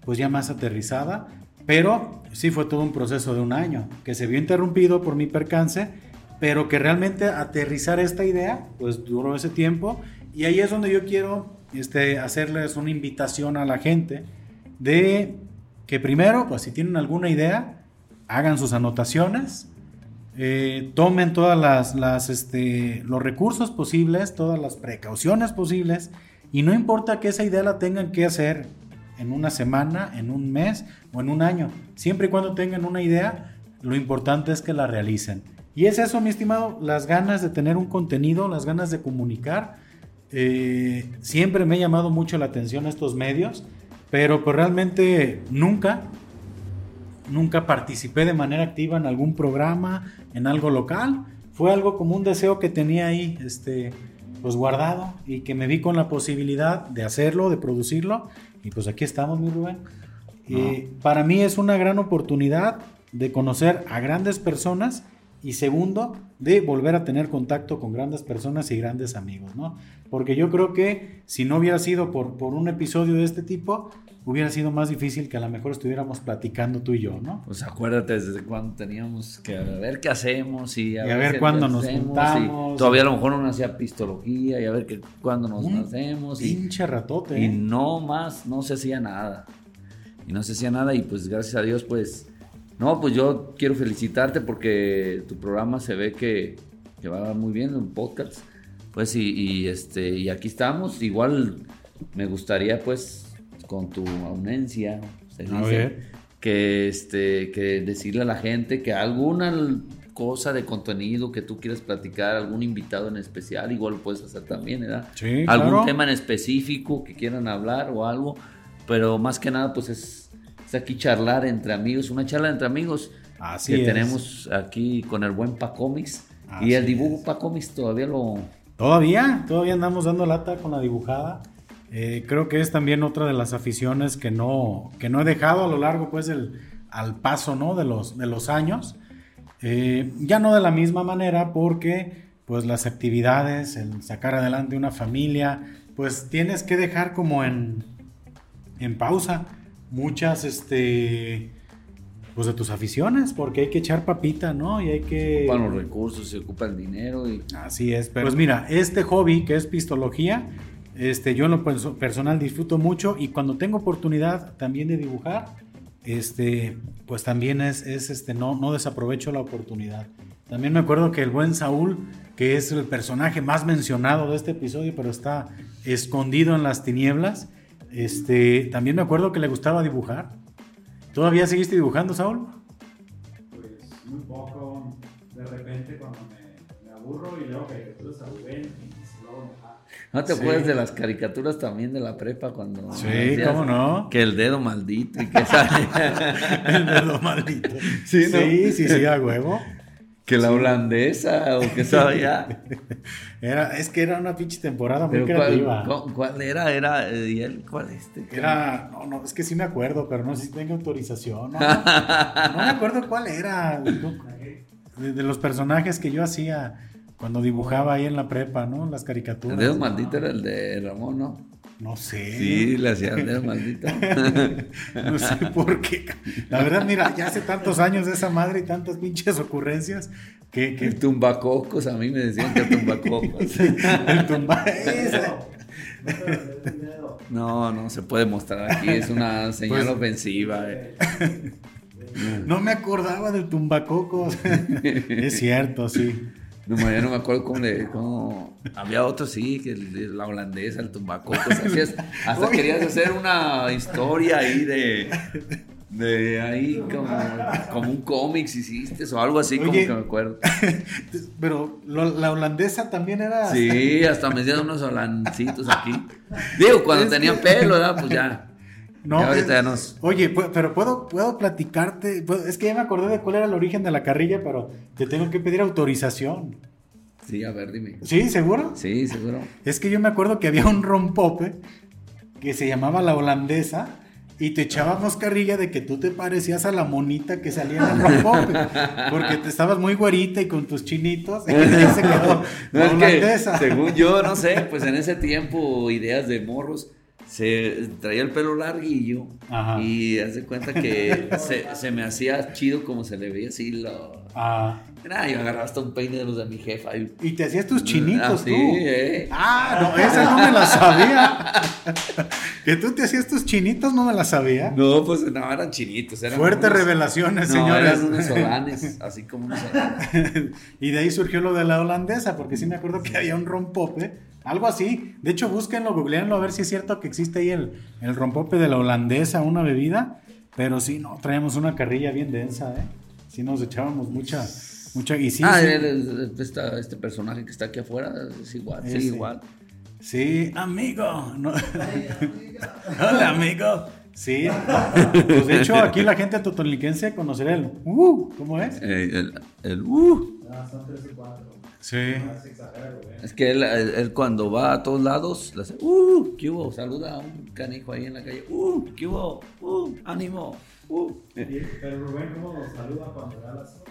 pues ya más aterrizada, pero sí fue todo un proceso de un año, que se vio interrumpido por mi percance, pero que realmente aterrizar esta idea, pues duró ese tiempo, y ahí es donde yo quiero este, hacerles una invitación a la gente de que primero, pues si tienen alguna idea, hagan sus anotaciones, eh, tomen todas las, las este, los recursos posibles, todas las precauciones posibles, y no importa que esa idea la tengan que hacer en una semana, en un mes o en un año, siempre y cuando tengan una idea, lo importante es que la realicen. Y es eso, mi estimado, las ganas de tener un contenido, las ganas de comunicar. Eh, siempre me ha llamado mucho la atención estos medios, pero pues realmente nunca nunca participé de manera activa en algún programa, en algo local. Fue algo como un deseo que tenía ahí, este, pues guardado y que me vi con la posibilidad de hacerlo, de producirlo. Y pues aquí estamos, mi Rubén. Y para mí es una gran oportunidad de conocer a grandes personas y segundo, de volver a tener contacto con grandes personas y grandes amigos, ¿no? Porque yo creo que si no hubiera sido por, por un episodio de este tipo, hubiera sido más difícil que a lo mejor estuviéramos platicando tú y yo, ¿no? Pues acuérdate desde cuando teníamos que a ver qué hacemos y a, y a ver, cuándo nos juntamos. Todavía a lo mejor uno hacía pistología y a ver cuándo nos un hacemos. Pinche ratote. Y ¿eh? no más, no se hacía nada. Y no se hacía nada y pues gracias a Dios pues no, pues yo quiero felicitarte porque tu programa se ve que, va muy bien, un podcast. Pues y, este y aquí estamos. Igual me gustaría pues con tu aunencia, que este que decirle a la gente que alguna cosa de contenido que tú quieras platicar, algún invitado en especial, igual lo puedes hacer también, ¿verdad? Sí, algún tema en específico que quieran hablar o algo, pero más que nada pues es aquí charlar entre amigos, una charla entre amigos Así que tenemos aquí con el buen Pacomics. y el dibujo Pacomics todavía lo... Todavía, todavía andamos dando lata con la dibujada. Eh, creo que es también otra de las aficiones que no, que no he dejado a lo largo pues el, al paso ¿no? de, los, de los años. Eh, ya no de la misma manera porque pues las actividades, el sacar adelante una familia, pues tienes que dejar como en, en pausa muchas, este, pues de tus aficiones, porque hay que echar papita, ¿no? Y hay que... Ocupan los recursos, se ocupa el dinero y... Así es, pero... Pues mira, este hobby que es pistología, este, yo en lo personal disfruto mucho y cuando tengo oportunidad también de dibujar, este, pues también es, es este, no, no desaprovecho la oportunidad. También me acuerdo que el buen Saúl, que es el personaje más mencionado de este episodio, pero está escondido en las tinieblas, este, también me acuerdo que le gustaba dibujar. ¿Todavía seguiste dibujando, Saúl? Pues muy poco. De repente cuando me, aburro y leo caricaturas a Rubén y luego ¿No te acuerdas de las caricaturas también de la prepa cuando... Sí, ¿cómo no? Que el dedo maldito y que sale... el dedo maldito. Sí, sí, sí, sí, a huevo. Que la holandesa o que sabía. era, es que era una pinche temporada muy creativa. ¿cuál, era? Era eh, ¿cuál este? Era, no, no, es que sí me acuerdo, pero no sé si tengo autorización. No, no, me acuerdo cuál era. De, los personajes que yo hacía cuando dibujaba ahí en la prepa, ¿no? Las caricaturas. El dedo maldito era el de Ramón, ¿no? No sé. Sí, le hacían de maldito. no sé por qué. La verdad, mira, ya hace tantos años de esa madre y tantas pinches ocurrencias que. que... El tumbacocos, a mí me decían que el tumbacocos. el tumba. no, no se puede mostrar aquí, es una señal pues, ofensiva. Eh. No me acordaba del tumbacocos. es cierto, sí. No, ya no me acuerdo cómo le. Cómo... Había otro, sí, que la holandesa, el tumbaco. hasta querías hacer una historia ahí de. De ahí, como, como un cómics hiciste o algo así, como que me acuerdo. Pero la holandesa también era. Sí, hasta me dieron unos holandcitos aquí. Digo, cuando tenía pelo, ¿verdad? Pues ya. No, Oye, pero puedo, puedo platicarte. Es que ya me acordé de cuál era el origen de la carrilla, pero te tengo que pedir autorización. Sí, a ver, dime. ¿Sí, seguro? Sí, seguro. Es que yo me acuerdo que había un rompope que se llamaba la holandesa y te echábamos carrilla de que tú te parecías a la monita que salía en el rompope, porque te estabas muy güerita y con tus chinitos, y se quedó no, según yo, no sé, pues en ese tiempo, ideas de morros, se traía el pelo larguillo y hace cuenta que se, me hacía chido como se le veía así lo... Ah. yo agarraba hasta un peine de los de mi jefa. Y, te hacías tus chinitos ah, tú. Eh. Ah, no, esa no me la sabía. que tú te hacías tus chinitos, no me la sabía. No, pues no, eran chinitos. Fuertes revelaciones, no, señores. Eran unos solanes, así como unos y de ahí surgió lo de la holandesa, porque sí me acuerdo que había un rompope algo así. De hecho, búsquenlo, googleenlo a ver si es cierto que existe ahí el, el rompope de la holandesa, una bebida. Pero sí, no, traíamos una carrilla bien densa, ¿eh? Sí nos echábamos mucha, mucha... Y sí, ah, este personaje que está aquí afuera es igual, sí, igual. Sí, amigo. Hola, amigo. Sí, pues de hecho aquí la gente totoliquense conocerá el uh, ¿cómo es? Eh, el, el uh. Ah, son tres y cuatro. Sí. Es que él, cuando va a todos lados, le hace, ¡uh! ¿Qué hubo? Saluda a un canijo ahí en la calle, ¡uh! ¿Qué hubo? ¡uh! ¡ánimo! ¡uh! Pero Rubén, ¿cómo lo saluda cuando da las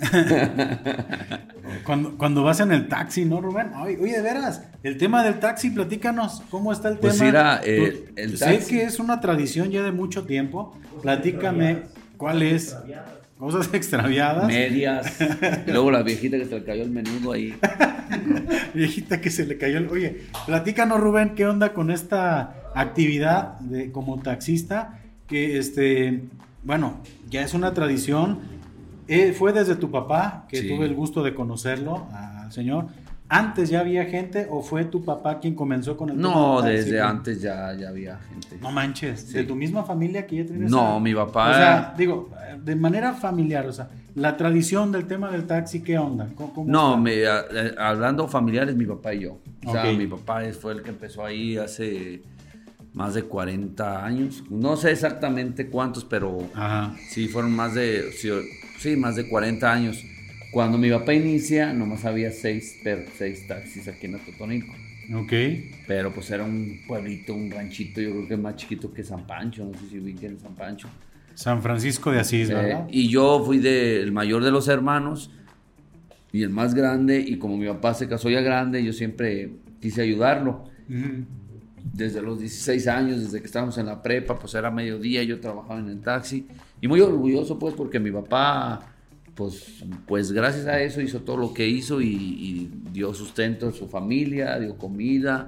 cuando, cuando vas en el taxi, ¿no, Rubén? Oye, de veras, el tema del taxi, platícanos, ¿cómo está el pues tema? Mira, eh, el taxi. Sé que es una tradición ya de mucho tiempo. Platícame, ¿cuál es? Cosas extraviadas. Medias. y luego la viejita que se le cayó el menudo ahí. viejita que se le cayó el. Oye, platícanos, Rubén, ¿qué onda con esta actividad de como taxista? Que este, bueno, ya es una tradición. Eh, fue desde tu papá que tuve el gusto de conocerlo al señor. ¿Antes ya había gente o fue tu papá quien comenzó con el No, desde antes ya, ya había gente. No manches, ¿de tu misma familia que ya tienes? No, mi papá. O sea, digo, de manera familiar, o sea, la tradición del tema del taxi, ¿qué onda? no, me, eh, hablando familiares, mi papá y yo. O sea, mi papá fue el que empezó ahí hace más de 40 años. No sé exactamente cuántos, pero sí fueron más de, sí, más de 40 años. Cuando mi papá inicia, nomás había seis, seis taxis aquí en Atotonilco. Ok. Pero pues era un pueblito, un ranchito, yo creo que más chiquito que San Pancho, no sé si ubiquen San Pancho. San Francisco de Asís, eh, ¿verdad? y yo fui de, el mayor de los hermanos y el más grande, y como mi papá se casó ya grande, yo siempre quise ayudarlo. Desde los 16 años, desde que estábamos en la prepa, pues era mediodía, yo trabajaba en el taxi. Y muy orgulloso, pues, porque mi papá pues, pues gracias a eso hizo todo lo que hizo y, dio sustento a su familia, dio comida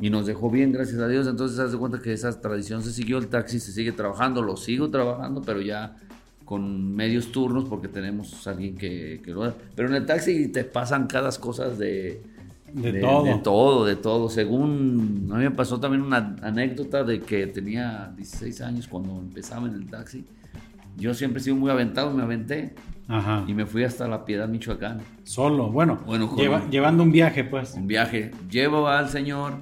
y nos dejó bien, gracias a Dios. Entonces, se de cuenta que esa tradición se siguió, el taxi se sigue trabajando, lo sigo trabajando, pero ya con medios turnos porque tenemos alguien que, que lo Pero en el taxi te pasan cada cosas de, de, todo. de, todo. de todo, Según, a mí me pasó también una anécdota de que tenía 16 años cuando empezaba en el taxi. Yo siempre he sido muy aventado, me aventé y me fui hasta La Piedad, Michoacán. Solo, bueno, bueno llevando un viaje, pues. Un viaje. Llevo al señor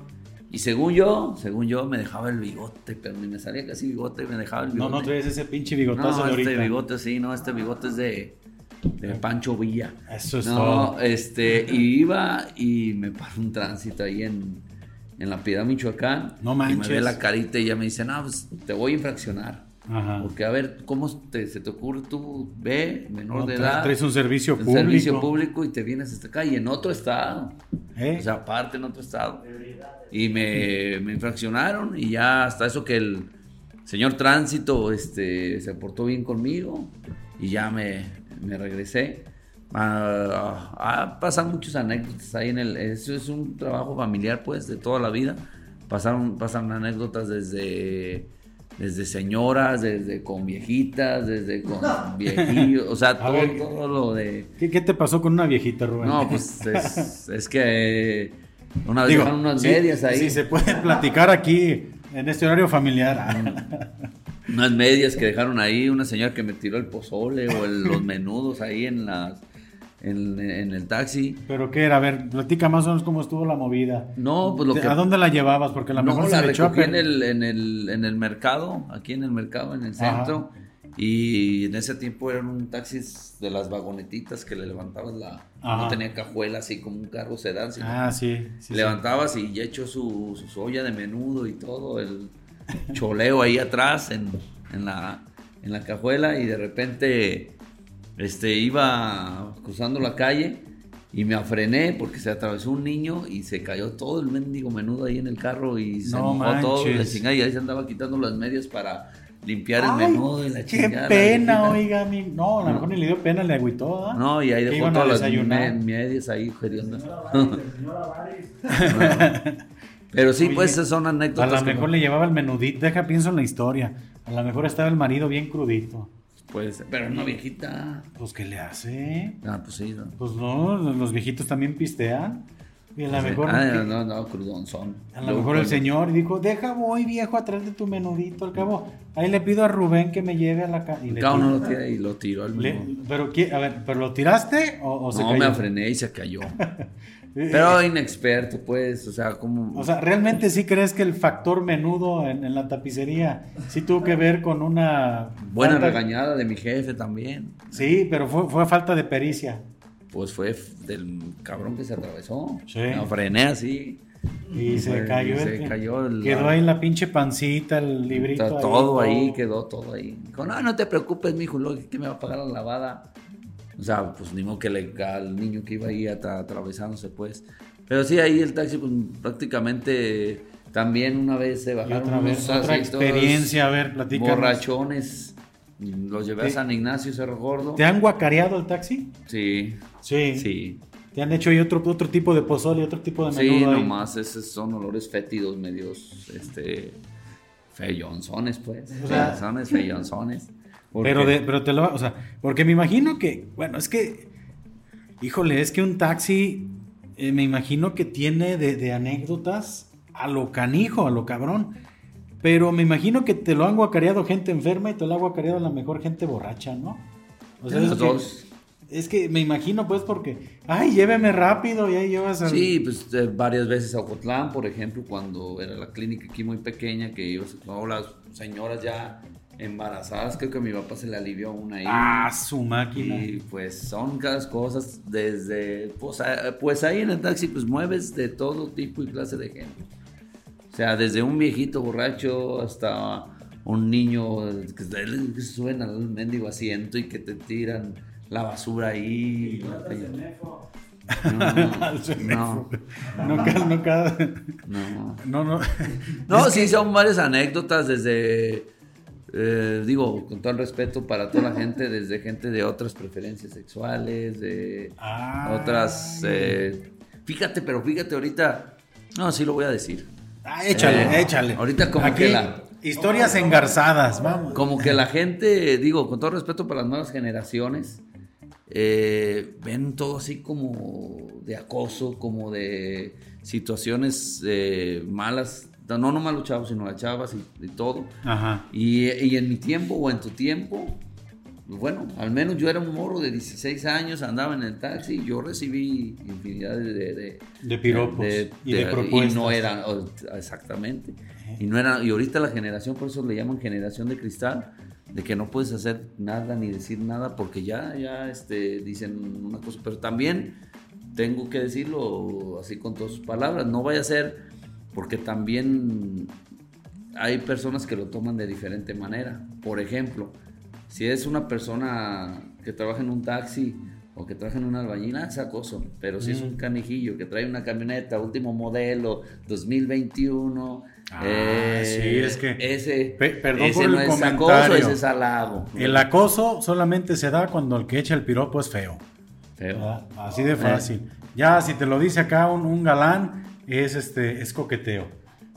y según yo, según yo, me dejaba el bigote, pero ni me salía casi bigote, y me dejaba el bigote. No, no traes ese pinche bigotazo no, este bigote sí, no, este bigote es de, de Pancho Villa. Eso es no, todo. este, y iba y me pasó un tránsito ahí en, en La Piedad, Michoacán. No manches. Y me ve la carita y ya me dice, no, pues te voy a infraccionar. Porque a ver, ¿cómo se te ocurre tú, ve, menor de edad? Traes un servicio público. servicio público y te vienes hasta acá y en otro estado. ¿Eh? O sea, aparte en otro estado. Y me, me, infraccionaron y ya hasta eso que el señor tránsito este, se portó bien conmigo y ya me, me regresé. Ah, ah, pasan muchas anécdotas ahí en el... Eso es un trabajo familiar pues de toda la vida. Pasaron, pasan anécdotas desde desde señoras, desde con viejitas, desde con viejillos, o sea, todo, todo, lo de... ¿Qué, te pasó con una viejita, Rubén? No, pues es, es que una vez unas medias ahí. Sí, se puede platicar aquí en este horario familiar. unas medias que dejaron ahí, una señora que me tiró el pozole o los menudos ahí en las en, el taxi. ¿Pero qué era? A ver, platica más o menos cómo estuvo la movida. No, pues lo que... ¿A dónde la llevabas? Porque la no, mejor la se recogí en, el, en, el, en el mercado, aquí en el mercado, en el centro. Y en ese tiempo eran un taxi de las vagonetitas que le levantabas la... No tenía cajuela así como un carro sedán. ah, sí. levantabas y ya echó su, su olla de menudo y todo, el choleo ahí atrás en, en, la, en la cajuela y de repente este, iba cruzando la calle y me afrené porque se atravesó un niño y se cayó todo el mendigo menudo ahí en el carro y se No mojó todo. La chingada, y ahí se andaba quitando las medias para limpiar el menudo y la qué chingada. pena, la viejita. oiga. mi- No, a lo mejor ni le dio pena, le agüitó, ¿ah? No, y ahí dejó a todas las me- medias ahí, Varis, Pero sí, Oye, pues esas son A anécdotas. lo que mejor le llevaba el menudito, deja pienso en la historia. A lo mejor estaba el marido bien crudito. Pues, pero no viejita. Pues, ¿qué le hace? Ah, pues sí. ¿no? Pues no, los viejitos también pistean. Y a lo mejor, Ah, no, no, crudón son. a lo mejor el señor dijo, deja voy viejo atrás de tu menudito. Al cabo, ahí le pido a Rubén que me lleve a la casa. Cada uno lo tira y lo tiró al mismo. pero, ¿qué? a ver, ¿pero lo tiraste o, o se No, cayó? me afrené y se cayó. Pero inexperto, pues, o sea, como... O sea, ¿realmente sí crees que el factor menudo en, en la tapicería sí tuvo que ver con una... buena falta- regañada de mi jefe también. Sí, pero fue, fue falta de pericia. Pues fue del cabrón que se atravesó. Sí. Me afrené así. Y se cayó. se el- cayó el- quedó ahí la pinche pancita, el librito. Está ahí, todo ahí, quedó todo ahí. Dijo, no, no te preocupes, mijo, lo que me va a pagar la lavada. O sea, pues ni modo que le al niño que iba ahí atra- atravesándose, pues. Pero sí, ahí el taxi, pues prácticamente también una vez se Y bajaron otra vez, unos otra experiencia, a ver, platícanos. borrachones. Los llevé a Sí. San Ignacio, Cerro Gordo. ¿Te han guacareado el taxi? Sí, Sí. sí. ¿Te han hecho ahí otro, otro tipo de pozole, otro tipo de Sí, menudo ahí? nomás esos son olores fétidos, medios, este, feyonzones, pues. O sea- Feyonzones, feyonzones. Pero, de, pero te lo, o sea, porque me imagino que, bueno, es que, híjole, es que un taxi, eh, me imagino que tiene de, de anécdotas a lo canijo, a lo cabrón. Pero me imagino que te lo han guacareado gente enferma y te lo ha guacareado la mejor gente borracha, ¿no? O sea, es que, dos. es que me imagino, pues, porque, ay, lléveme rápido y ahí llevas al... Sí, pues eh, varias veces a Ocotlán, por ejemplo, cuando era la clínica aquí muy pequeña, que ibas con las señoras ya embarazadas, creo que a mi papá se le alivió una ahí. Ah, su máquina. Y pues son cada cosas desde, pues, pues ahí en el taxi pues mueves de todo tipo y clase de gente. O sea, desde un viejito borracho hasta un niño que suben al mendigo asiento y que te tiran la basura ahí. Al No, no, No, no. no, no. No, sí, son varias anécdotas desde, eh, digo, con todo el respeto para toda la gente, desde gente de otras preferencias sexuales, de otras... eh, fíjate, pero fíjate ahorita, no, sí lo voy a decir. Ah, échale, Eh, échale. ahorita como Aquí, que la- Historias engarzadas, vamos. Como que la gente, digo, con todo respeto para las nuevas generaciones, eh, ven todo así como de acoso, como de situaciones eh, malas, no nomás los chavos, sino las chavas y, y todo. Ajá. Y, y en mi tiempo o en tu tiempo, pues bueno, al menos yo era un morro de 16 años, andaba en el taxi y yo recibí infinidad de... De, De piropos y de propuestas. Y no eran, exactamente. Y, no eran, y ahorita la generación, por eso le llaman generación de cristal, de que no puedes hacer nada ni decir nada porque ya, ya este, dicen una cosa. Pero también tengo que decirlo así con todas sus palabras, no vaya a ser porque también hay personas que lo toman de diferente manera. Por ejemplo, si es una persona que trabaja en un taxi o que trabaja en una albañila, es acoso. Pero si es Mm. un canijillo que trae una camioneta, último modelo, 2021. Ah, eh, sí, es que- Ese, Pe- perdón ese por el no es acoso, comentario. ese es halago. El acoso solamente se da cuando el que echa el piropo es feo. Feo. ¿verdad? Así de fácil. Ya, si te lo dice acá un, un galán, es este, es coqueteo.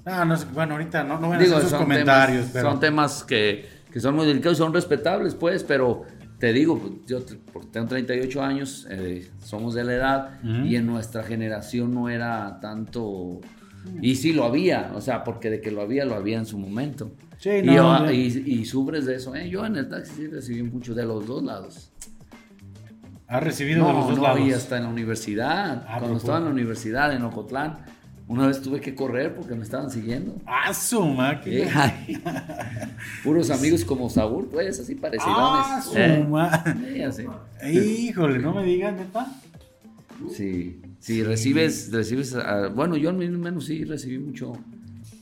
Ah, no bueno, ahorita no, no van a Digo, hacer son comentarios, temas, pero. son temas que, que son muy delicados, son respetables, pues, pero te digo, pues, yo porque tengo 38 años, eh, somos de la edad, y en nuestra generación no era tanto... Y sí lo había, o sea, porque de que lo había, lo había en su momento. Sí, y, no, yo- no. y, y sufres de eso, ¿eh? Yo en el taxi sí recibí mucho de los dos lados. Ha recibido de los dos no, lados. y hasta en la universidad. Ah, cuando ¿por estaba en la universidad en Ocotlán, una vez tuve que correr porque me estaban siguiendo. Ah, su máquina. Eh. Puros amigos como Saúl, pues, así parecidos. Ah, su Eh, sí. Híjole, no me digas, neta. Sí, sí, recibes, recibes, bueno, yo al menos sí recibí mucho,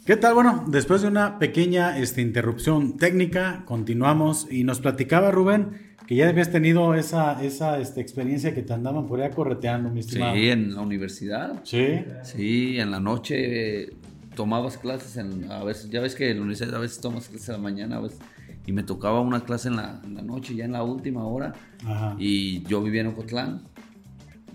¿Qué tal? Bueno, después de una pequeña este, interrupción técnica, continuamos y nos platicaba Rubén que ya habías tenido esa, esa este, experiencia que te andaban por ahí correteando, mi estimado. Sí, en la universidad. Sí. Sí, en la noche tomabas clases, en, a veces, ya ves que en la universidad a veces tomas clases a la mañana, a veces, y me tocaba una clase en la, en la noche, ya en la última hora, Ajá. y yo vivía en Ocotlán,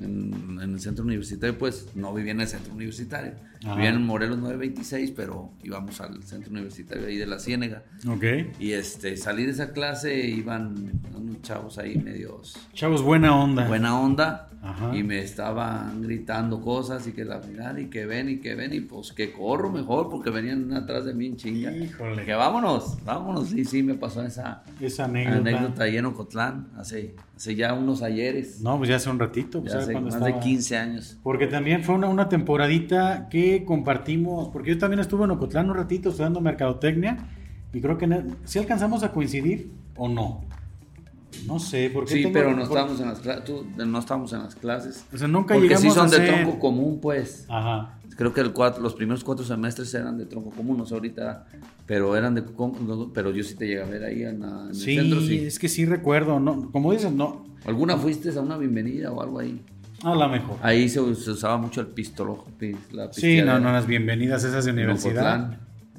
en, en, el centro universitario, pues no vivía en el centro universitario, Ajá. vivía en Morelos 926, pero íbamos al centro universitario ahí de la Ciénega. Ok. Y este, salí de esa clase, iban unos chavos ahí medios Chavos, buena onda. buena onda Ajá. y me estaban gritando cosas y que la final y que ven y que ven y pues que corro mejor porque venían atrás de mí en chinga. Híjole. Que vámonos, vámonos. Sí, sí, me pasó esa Esa anécdota. anécdota ahí en Ocotlán hace, hace ya unos ayeres. No, pues ya hace un ratito. Pues ya ¿sabes hace más de estaba? 15 años. Porque también fue una, una temporadita que compartimos, porque yo también estuve en Ocotlán un ratito estudiando mercadotecnia y creo que si alcanzamos a coincidir o no. No sé, porque Sí, tengo- pero no por- estábamos en las clases. No estábamos en las clases. O sea, nunca Porque llegamos sí son a de ser- tronco común, pues. Ajá. Creo que el cuatro- los primeros cuatro semestres eran de tronco común, no sé ahorita, pero eran de pero yo sí te llegué a ver ahí en, la- en el Sí, centro, sí. es que sí recuerdo, no, como dices, no, ¿Alguna fuiste a una bienvenida o algo ahí? a la mejor. Ahí se, se usaba mucho el pistolo. La Sí, no, no, las bienvenidas esas de universidad.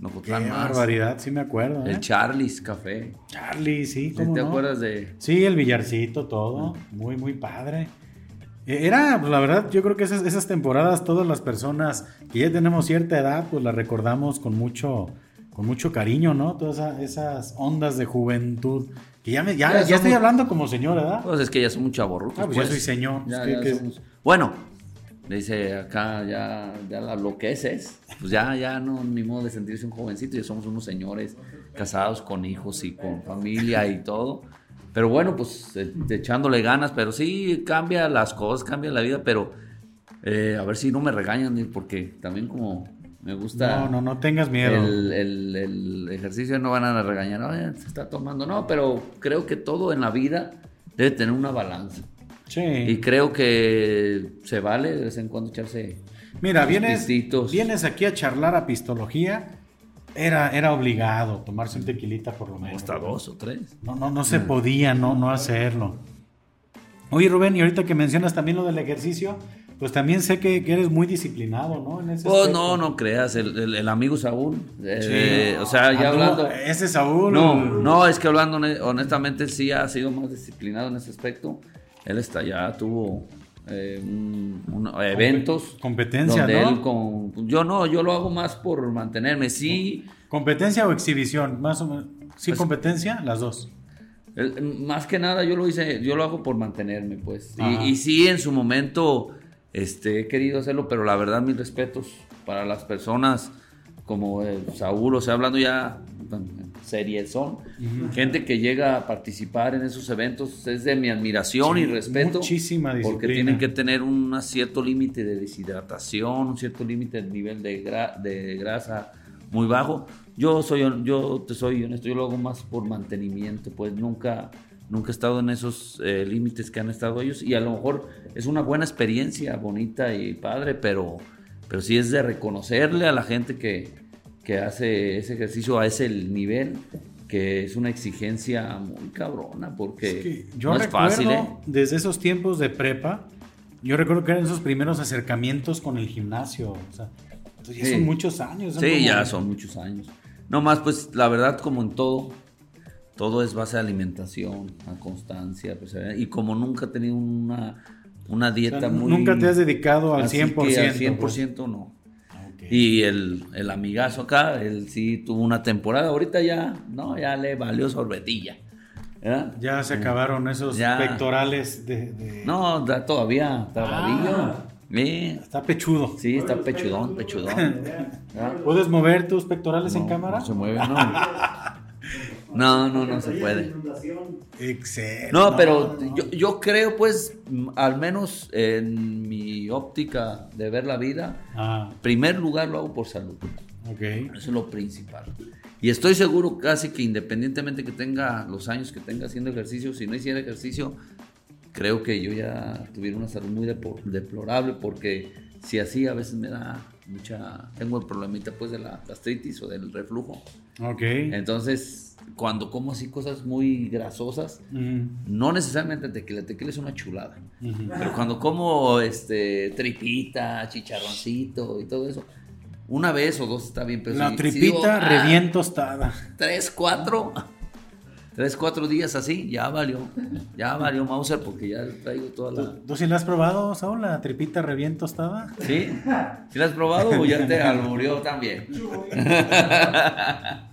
Ocotlán, en Qué más. barbaridad, sí me acuerdo. ¿eh? El Charlie's Café. Charlie, sí, ¿Sí ¿cómo ¿Te no? acuerdas de...? Sí, el billarcito, todo. Muy, muy padre. Eh, Era, pues la verdad, yo creo que esas, esas temporadas, todas las personas que ya tenemos cierta edad, pues las recordamos con mucho, con mucho cariño, ¿no? Todas esa- esas ondas de juventud. Que ya, me, ya, Ya ya estoy hablando como señor, ¿verdad? Pues es que ya son mucho chavorrucos. Ah, pues ya soy señor. Ya, Es que- ya que- somos- Bueno, le dice acá ya, ya la- lo que es es. Pues ya, ya no, ni modo de sentirse un jovencito, ya somos unos señores casados con hijos y con familia y todo. Pero bueno, pues eh, echándole ganas, pero sí cambia las cosas, cambia la vida, pero eh, a ver si no me regañan, porque también como me gusta No, no, no tengas miedo. el, el- el ejercicio, no van a regañar, "Oye, se está tomando, no, pero creo que todo en la vida debe tener una balanza. Sí. Y creo que se vale de vez en cuando echarse. Mira, vienes, pistitos. vienes aquí a charlar a pistología. Era, era obligado tomarse un tequilita por lo menos. Hasta dos o tres. No, no, no se podía no, no hacerlo. Oye, Rubén, y ahorita que mencionas también lo del ejercicio, pues también sé que, que eres muy disciplinado, ¿no? En ese Pues aspecto. no, no creas, el, el- el amigo Saúl. eh, o sea, ya hablando. Ese Saúl. No, no, es que hablando hone- honestamente, sí ha sido más disciplinado en ese aspecto. Él está ya tuvo eh, un- un- eventos. competencia, donde ¿no? él con, yo no, yo lo hago más por mantenerme. Sí, ¿Competencia o exhibición? Más o menos. Sí, Pues- competencia, las dos. El- más que nada yo lo hice, yo lo hago por mantenerme, pues. Y, y sí, en su momento este, he querido hacerlo, pero la verdad, mis respetos para las personas como eh, Saúl, o sea, hablando ya en serie son, gente que llega a participar en esos eventos, es de mi admiración Sí, y respeto. muchísima Porque disciplina. tienen que tener un cierto límite de deshidratación, un cierto límite de nivel de, gra- de grasa muy bajo. Yo soy, yo te soy honesto, yo lo hago más por mantenimiento, pues nunca, nunca he estado en esos eh, límites que han estado ellos y a lo mejor es una buena experiencia, bonita y padre, pero, pero sí es de reconocerle a la gente que, que hace ese ejercicio a ese nivel, que es una exigencia muy cabrona, porque Es que yo no es fácil, ¿eh? desde esos tiempos de prepa, yo recuerdo que eran esos primeros acercamientos con el gimnasio. O sea, pues ya Sí. son muchos años. son Sí, como- ya son muchos años. No más, pues la verdad, como en todo, todo es base de alimentación, a constancia, perseverancia, y como nunca he tenido una, una O sea, dieta muy... Nunca te has dedicado al así 100%. que al pues. 100% no. Y el, el amigazo acá, él sí tuvo una temporada, ahorita ya, no, ya le valió sorbetilla. ¿verdad? Ya se acabaron esos Ya. pectorales de... de- No, da todavía, está Ah. Está pechudo. sí, está pechudón, pechudón. ¿verdad? ¿Puedes mover tus pectorales en cámara? No se mueve, no. No, no, no se puede. Excelente. No, pero yo, yo creo, pues, al menos en mi óptica de ver la vida, Ah, en primer lugar lo hago por salud. ok. Eso es lo principal. Y estoy seguro casi que independientemente que tenga los años que tenga haciendo ejercicio, si no hiciera ejercicio, creo que yo ya tuviera una salud muy deplorable porque si así a veces me da mucha, tengo el problemita pues de la gastritis o del reflujo. Ok. Entonces, cuando como así cosas muy grasosas, no necesariamente tequila, tequila es una chulada. Pero cuando como este tripita, chicharroncito y todo eso, una vez o dos está bien. Pero la tripita ah, reviento tostada. Tres, cuatro tres, cuatro días así, ya valió. Ya valió Mauser porque ya traigo toda la. ¿Tú, sí la has probado, Saúl? ¿La tripita reviento tostada? ¿Sí? ¿Sí la has probado o ya te alburió también?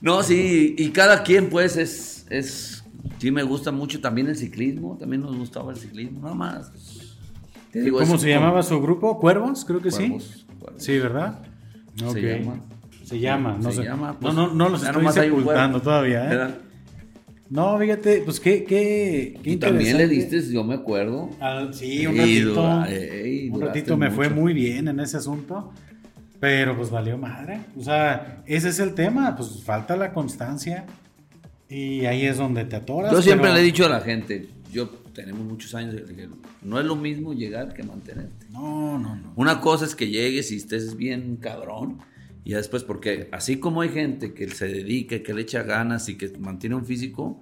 no, sí, y cada quien, pues, es. es sí, me gusta mucho también el ciclismo. También nos gustaba el ciclismo, nada más. ¿Cómo se llamaba su grupo? ¿Cuervos? Creo que sí. Sí, ¿verdad? Se llama. Se llama, no se, llama. no, pues, no, no los estoy sepultando todavía, ¿eh? No, fíjate, pues qué, qué, qué También le diste, yo me acuerdo. sí, un ratito. un ratito me fue muy bien en ese asunto. Pero pues valió madre. O sea, ese es el tema. Pues falta la constancia. Y ahí es donde te atoras. Yo siempre le he dicho a la gente, yo tenemos muchos años, no es lo mismo llegar que mantenerte. No, no, no. Una cosa es que llegues y estés bien cabrón. Y después, porque así como hay gente que se dedica, que le echa ganas y que mantiene un físico,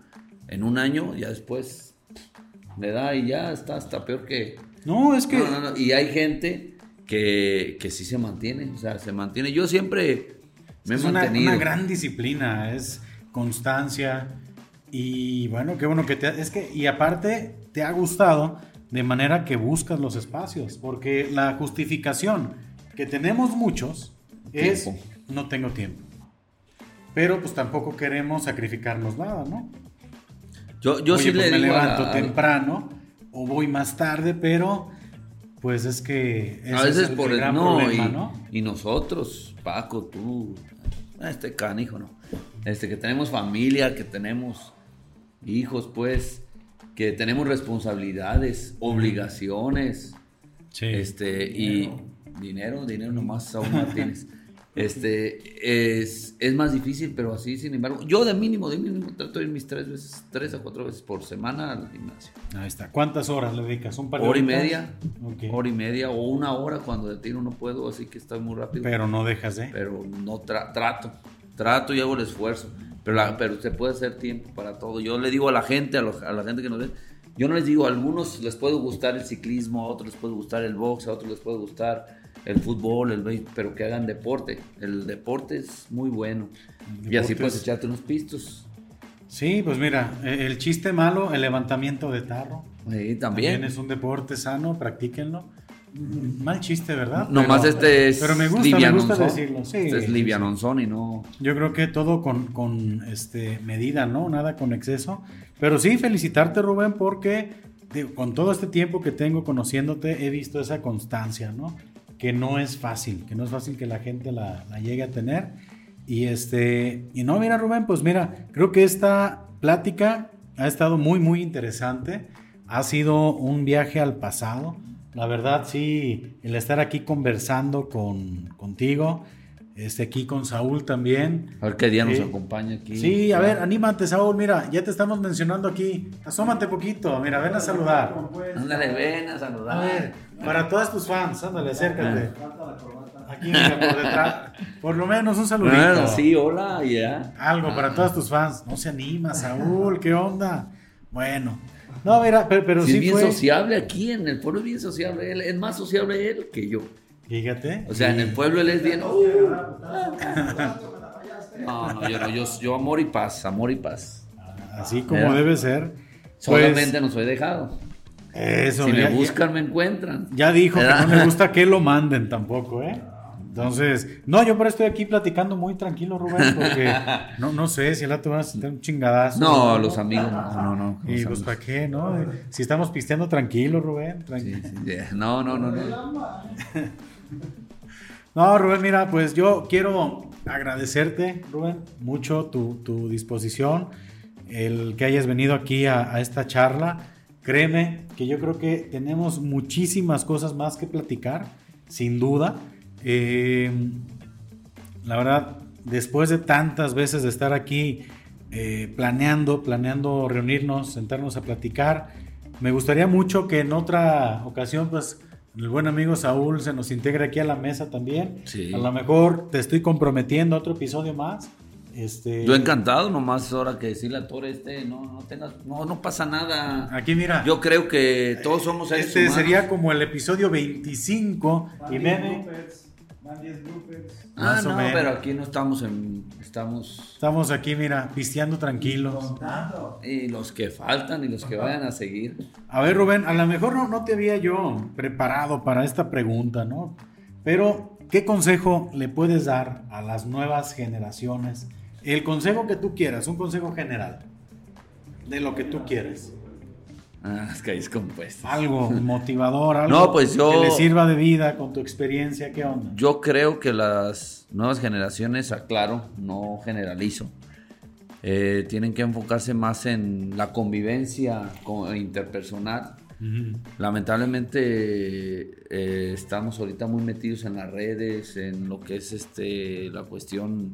en un año, ya después le da y ya está hasta peor que... No, es que... Y hay gente que, que sí se mantiene, o sea, se mantiene. Yo siempre me he mantenido. Una, una gran disciplina, es constancia. Y bueno, qué bueno que te... Es que, y aparte, te ha gustado de manera que buscas los espacios, porque la justificación que tenemos muchos es no tengo tiempo. Pero pues tampoco queremos sacrificarnos nada, ¿no? Yo, yo sí pues, le me levanto temprano o voy más tarde, pero pues es que a veces por el no, problema, y, y nosotros, Paco, tú, este canijo, ¿no? Este que tenemos familia, que tenemos hijos, pues, que tenemos responsabilidades, obligaciones, sí, este y dinero, dinero nomás aún Martínez. Este, es, es más difícil, pero así, sin embargo, yo de mínimo, de mínimo, trato de ir mis tres veces, tres a cuatro veces por semana al gimnasio. Ahí está. ¿Cuántas horas le dedicas? ¿Un par de Hora y media. Hora y media o una hora cuando de tiro no puedo, así que estoy muy rápido. Pero no dejas, ¿eh? Pero no trato, trato y hago el esfuerzo. Pero, la, pero se puede hacer tiempo para todo. Yo le digo a la gente, a, a la gente que nos ve, yo no les digo, a algunos les puede gustar el ciclismo, a otros les puede gustar el box, a otros les puede gustar el fútbol, el pero que hagan deporte. El deporte es muy bueno. Y así puedes echarte unos pistos. Sí, pues mira, e, el chiste malo, el levantamiento de tarro. Sí, también. También es un deporte sano, practíquenlo. Mal chiste, ¿verdad? Nomás este es pero me gusta, me gusta decirlo. Sí, este es livianonzón y no... Yo creo que todo con, con este, medida, ¿no? Nada con exceso. Pero sí, felicitarte, Rubén, porque con todo este tiempo que tengo conociéndote, he visto esa constancia, ¿no? Que no es fácil, que no es fácil que la gente la, llegue a tener. Y este, y no, mira Rubén, pues mira, creo que esta plática ha estado muy, muy interesante. Ha sido un viaje al pasado. La verdad, sí, el estar aquí conversando con, contigo, este, aquí con Saúl también. A ver qué día nos acompaña aquí. Sí, a ver, anímate, Saúl. Mira, ya te estamos mencionando aquí. Asómate poquito. Mira, ven a saludar. Ándale, ven a saludar. A ver, para todas tus fans, ándale, acércate. Aquí, mira, por detrás. Por lo menos un saludito. Sí, hola, ya. Algo para todas tus fans. No se anima, Saúl, ¿qué onda? Bueno. No, mira, pero, sí, es bien sociable aquí en el pueblo, es bien sociable. Él, es más sociable él que yo. Fíjate. O sea, en el pueblo él es bien. Uh. no, no, yo, yo, yo, amor y paz, amor y paz. Así como debe ser. Solamente pues, no soy dejado. Eso, si me buscan, me encuentran. Ya dijo que no me gusta que lo manden tampoco, ¿eh? Entonces, no, yo por estoy aquí platicando muy tranquilo, Rubén, porque no, no sé si la te van a sentir un chingadazo. No, los amigos, no, no, no. Y pues, ¿para qué, no? Si estamos pisteando tranquilo, Rubén. Tranquilo. No, no, no, no. No, Rubén, mira, pues yo quiero agradecerte, Rubén, mucho tu, disposición, el que hayas venido aquí a, esta charla. Créeme que yo creo que tenemos muchísimas cosas más que platicar, sin duda. Eh, la verdad, después de tantas veces de estar aquí eh, planeando, planeando reunirnos, sentarnos a platicar, me gustaría mucho que en otra ocasión, pues, El buen amigo Saúl se nos integra aquí a la mesa también. A lo mejor te estoy comprometiendo a otro episodio más. Este... Yo encantado, nomás ahora que decirle a Tore este, no, no tengas, no, no pasa nada. Aquí mira. Yo creo que todos somos Este sería como el episodio 25 y Meme. Ah, no, pero aquí no estamos en. Estamos. Estamos aquí, mira, pisteando tranquilos. Y los que faltan y los que vayan a seguir. A ver, Rubén, a lo mejor no, no te había yo preparado para esta pregunta, ¿no? Pero, ¿qué consejo le puedes dar a las nuevas generaciones? El consejo que tú quieras, un consejo general. De lo que tú quieres. Ah, es que compuestas. Algo motivador, algo pues que le sirva de vida con tu experiencia, ¿qué onda? Yo creo que las nuevas generaciones, aclaro, no generalizo, eh, tienen que enfocarse más en la convivencia interpersonal. Lamentablemente eh, estamos ahorita muy metidos en las redes, en lo que es este la cuestión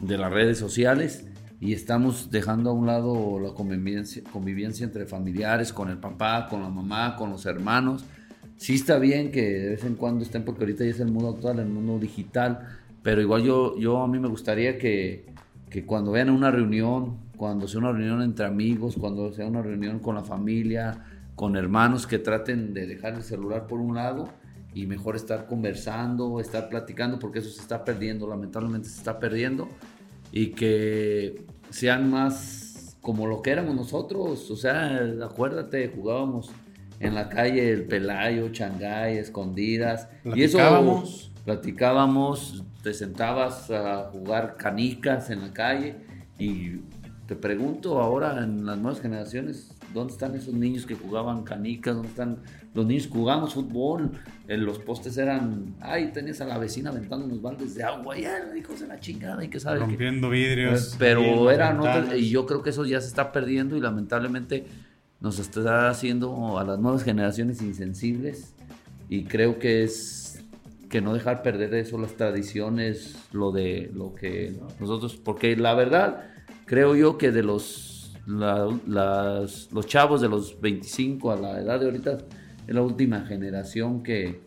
de las redes sociales y estamos dejando a un lado la convivencia, convivencia entre familiares, con el papá, con la mamá, con los hermanos. Sí está bien que de vez en cuando estén, porque ahorita ya es el mundo actual, el mundo digital, pero igual yo, yo a mí me gustaría que, que cuando vean una reunión, cuando sea una reunión entre amigos, cuando sea una reunión con la familia, con hermanos, que traten de dejar el celular por un lado y mejor estar conversando, estar platicando, porque eso se está perdiendo, lamentablemente se está perdiendo y que sean más como lo que éramos nosotros. O sea, acuérdate, jugábamos en la calle el Pelayo, Changay, escondidas. Y eso platicábamos, te sentabas a jugar canicas en la calle y te pregunto ahora en las nuevas generaciones, ¿dónde están esos niños que jugaban canicas? ¿Dónde están los niños que jugamos fútbol? En los postes eran, ay, tenías a la vecina aventando unos baldes de agua, ya, hijos de la chingada, y que sabes. Rompiendo vidrios. Eh, pero eran y yo creo que eso ya se está perdiendo y lamentablemente nos está haciendo a las nuevas generaciones insensibles y creo que es que no dejar perder eso, las tradiciones, lo de lo que nosotros, porque la verdad, creo yo que de los, los chavos de los 25 a la edad de ahorita, es la última generación que,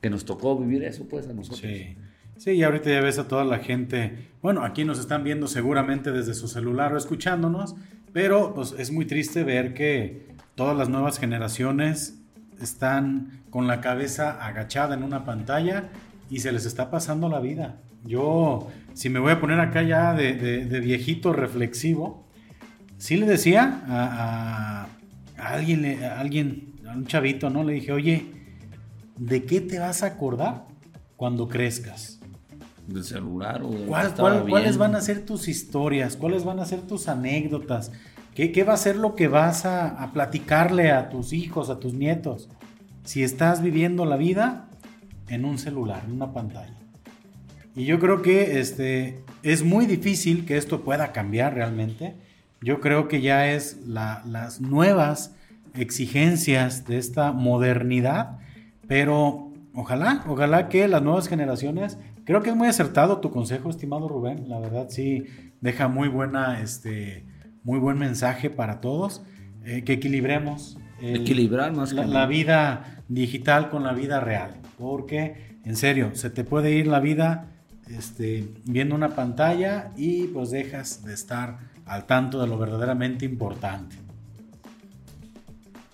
que nos tocó vivir eso pues a nosotros. Sí. Sí, y ahorita ya ves a toda la gente, bueno, aquí nos están viendo seguramente desde su celular o escuchándonos, pero pues es muy triste ver que todas las nuevas generaciones están con la cabeza agachada en una pantalla y se les está pasando la vida. Yo, si me voy a poner acá ya de, viejito reflexivo, sí le decía a, alguien, a alguien, a un chavito, ¿no? Le dije, oye, ¿de qué te vas a acordar cuando crezcas? ¿Del celular o ¿Cuáles van a ser tus historias? ¿Cuáles van a ser tus anécdotas? ¿Qué, va a ser lo que vas a, a, platicarle a tus hijos, a tus nietos? Si estás viviendo la vida en un celular, en una pantalla. Y yo creo que este, es muy difícil que esto pueda cambiar realmente. Yo creo que ya es las nuevas exigencias de esta modernidad pero ojalá, ojalá que las nuevas generaciones, creo que es muy acertado tu consejo, estimado Rubén, la verdad sí deja muy buena, este, muy buen mensaje para todos, eh, que equilibremos. Equilibrar más la, la vida digital con la vida real, porque en serio, se te puede ir la vida este, viendo una pantalla y pues dejas de estar al tanto de lo verdaderamente importante.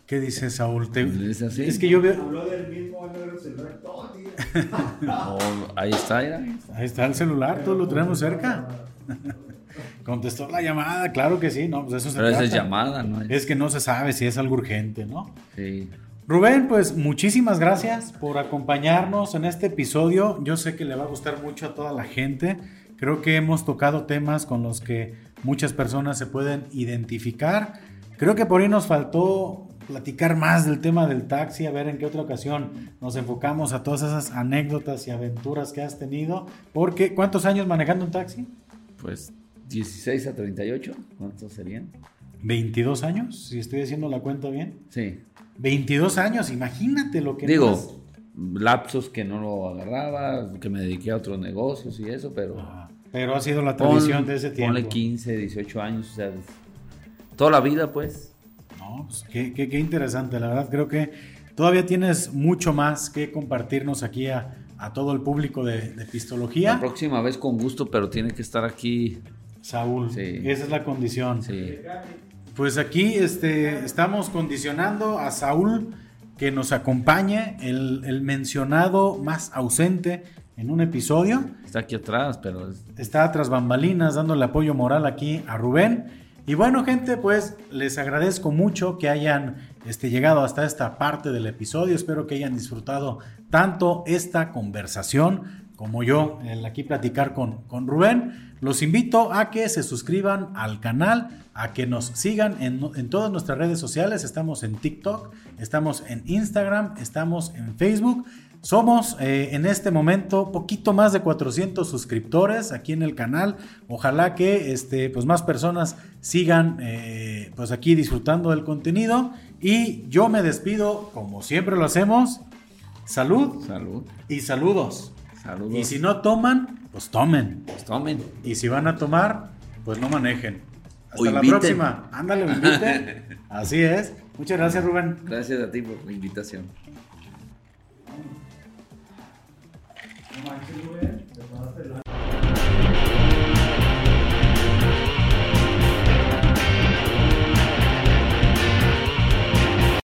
¿Qué dice Saúl? ¿Es, así? es que yo veo. Habló del mismo celular todo ahí está, Ahí está el celular, todos lo tenemos cerca. Contestó la llamada, claro que sí, no, pues eso se Pero esa es llamada, ¿no? Es que no se sabe si es algo urgente, ¿no? Sí. Rubén, pues muchísimas gracias por acompañarnos en este episodio. Yo sé que le va a gustar mucho a toda la gente. Creo que hemos tocado temas con los que muchas personas se pueden identificar. Creo que por ahí nos faltó platicar más del tema del taxi, a ver en qué otra ocasión nos enfocamos a todas esas anécdotas y aventuras que has tenido. Porque, ¿cuántos años manejando un taxi? Pues 16 a 38, ¿cuántos serían? 22 años, si estoy haciendo la cuenta bien. Sí. 22 años, imagínate lo que... Digo, lapsos que no lo agarraba, que me dediqué a otros negocios y eso, pero... pero ha sido la tradición de ese tiempo. Ponle 15, 18 años, o sea, toda la vida pues. Pues, qué, interesante, la verdad creo que todavía tienes mucho más que compartirnos aquí a, todo el público de, de, Pistología. La próxima vez con gusto, pero tiene que estar aquí. Saúl, esa es la condición. Pues aquí este, estamos condicionando a Saúl que nos acompañe, el, el mencionado más ausente en un episodio. Está aquí atrás, pero... Está tras bambalinas dándole apoyo moral aquí a Rubén. Y bueno, gente, pues les agradezco mucho que hayan este, llegado hasta esta parte del episodio. Espero que hayan disfrutado tanto esta conversación como yo, el aquí platicar con, con Rubén. Los invito a que se suscriban al canal, a que nos sigan en, en, todas nuestras redes sociales. Estamos en TikTok, estamos en Instagram, estamos en Facebook. Somos eh, en este momento poquito más de 400 suscriptores aquí en el canal. Ojalá que este, pues más personas sigan eh, pues aquí disfrutando del contenido. Y yo me despido, como siempre lo hacemos. Salud. Salud. Y saludos. Saludos. Y si no toman, pues tomen. Pues tomen. Y si van a tomar, pues no manejen. Hasta la próxima. Ándale, invite. Así es. Muchas gracias, Rubén. Gracias a ti por la invitación. Manches, güey. Te pasaste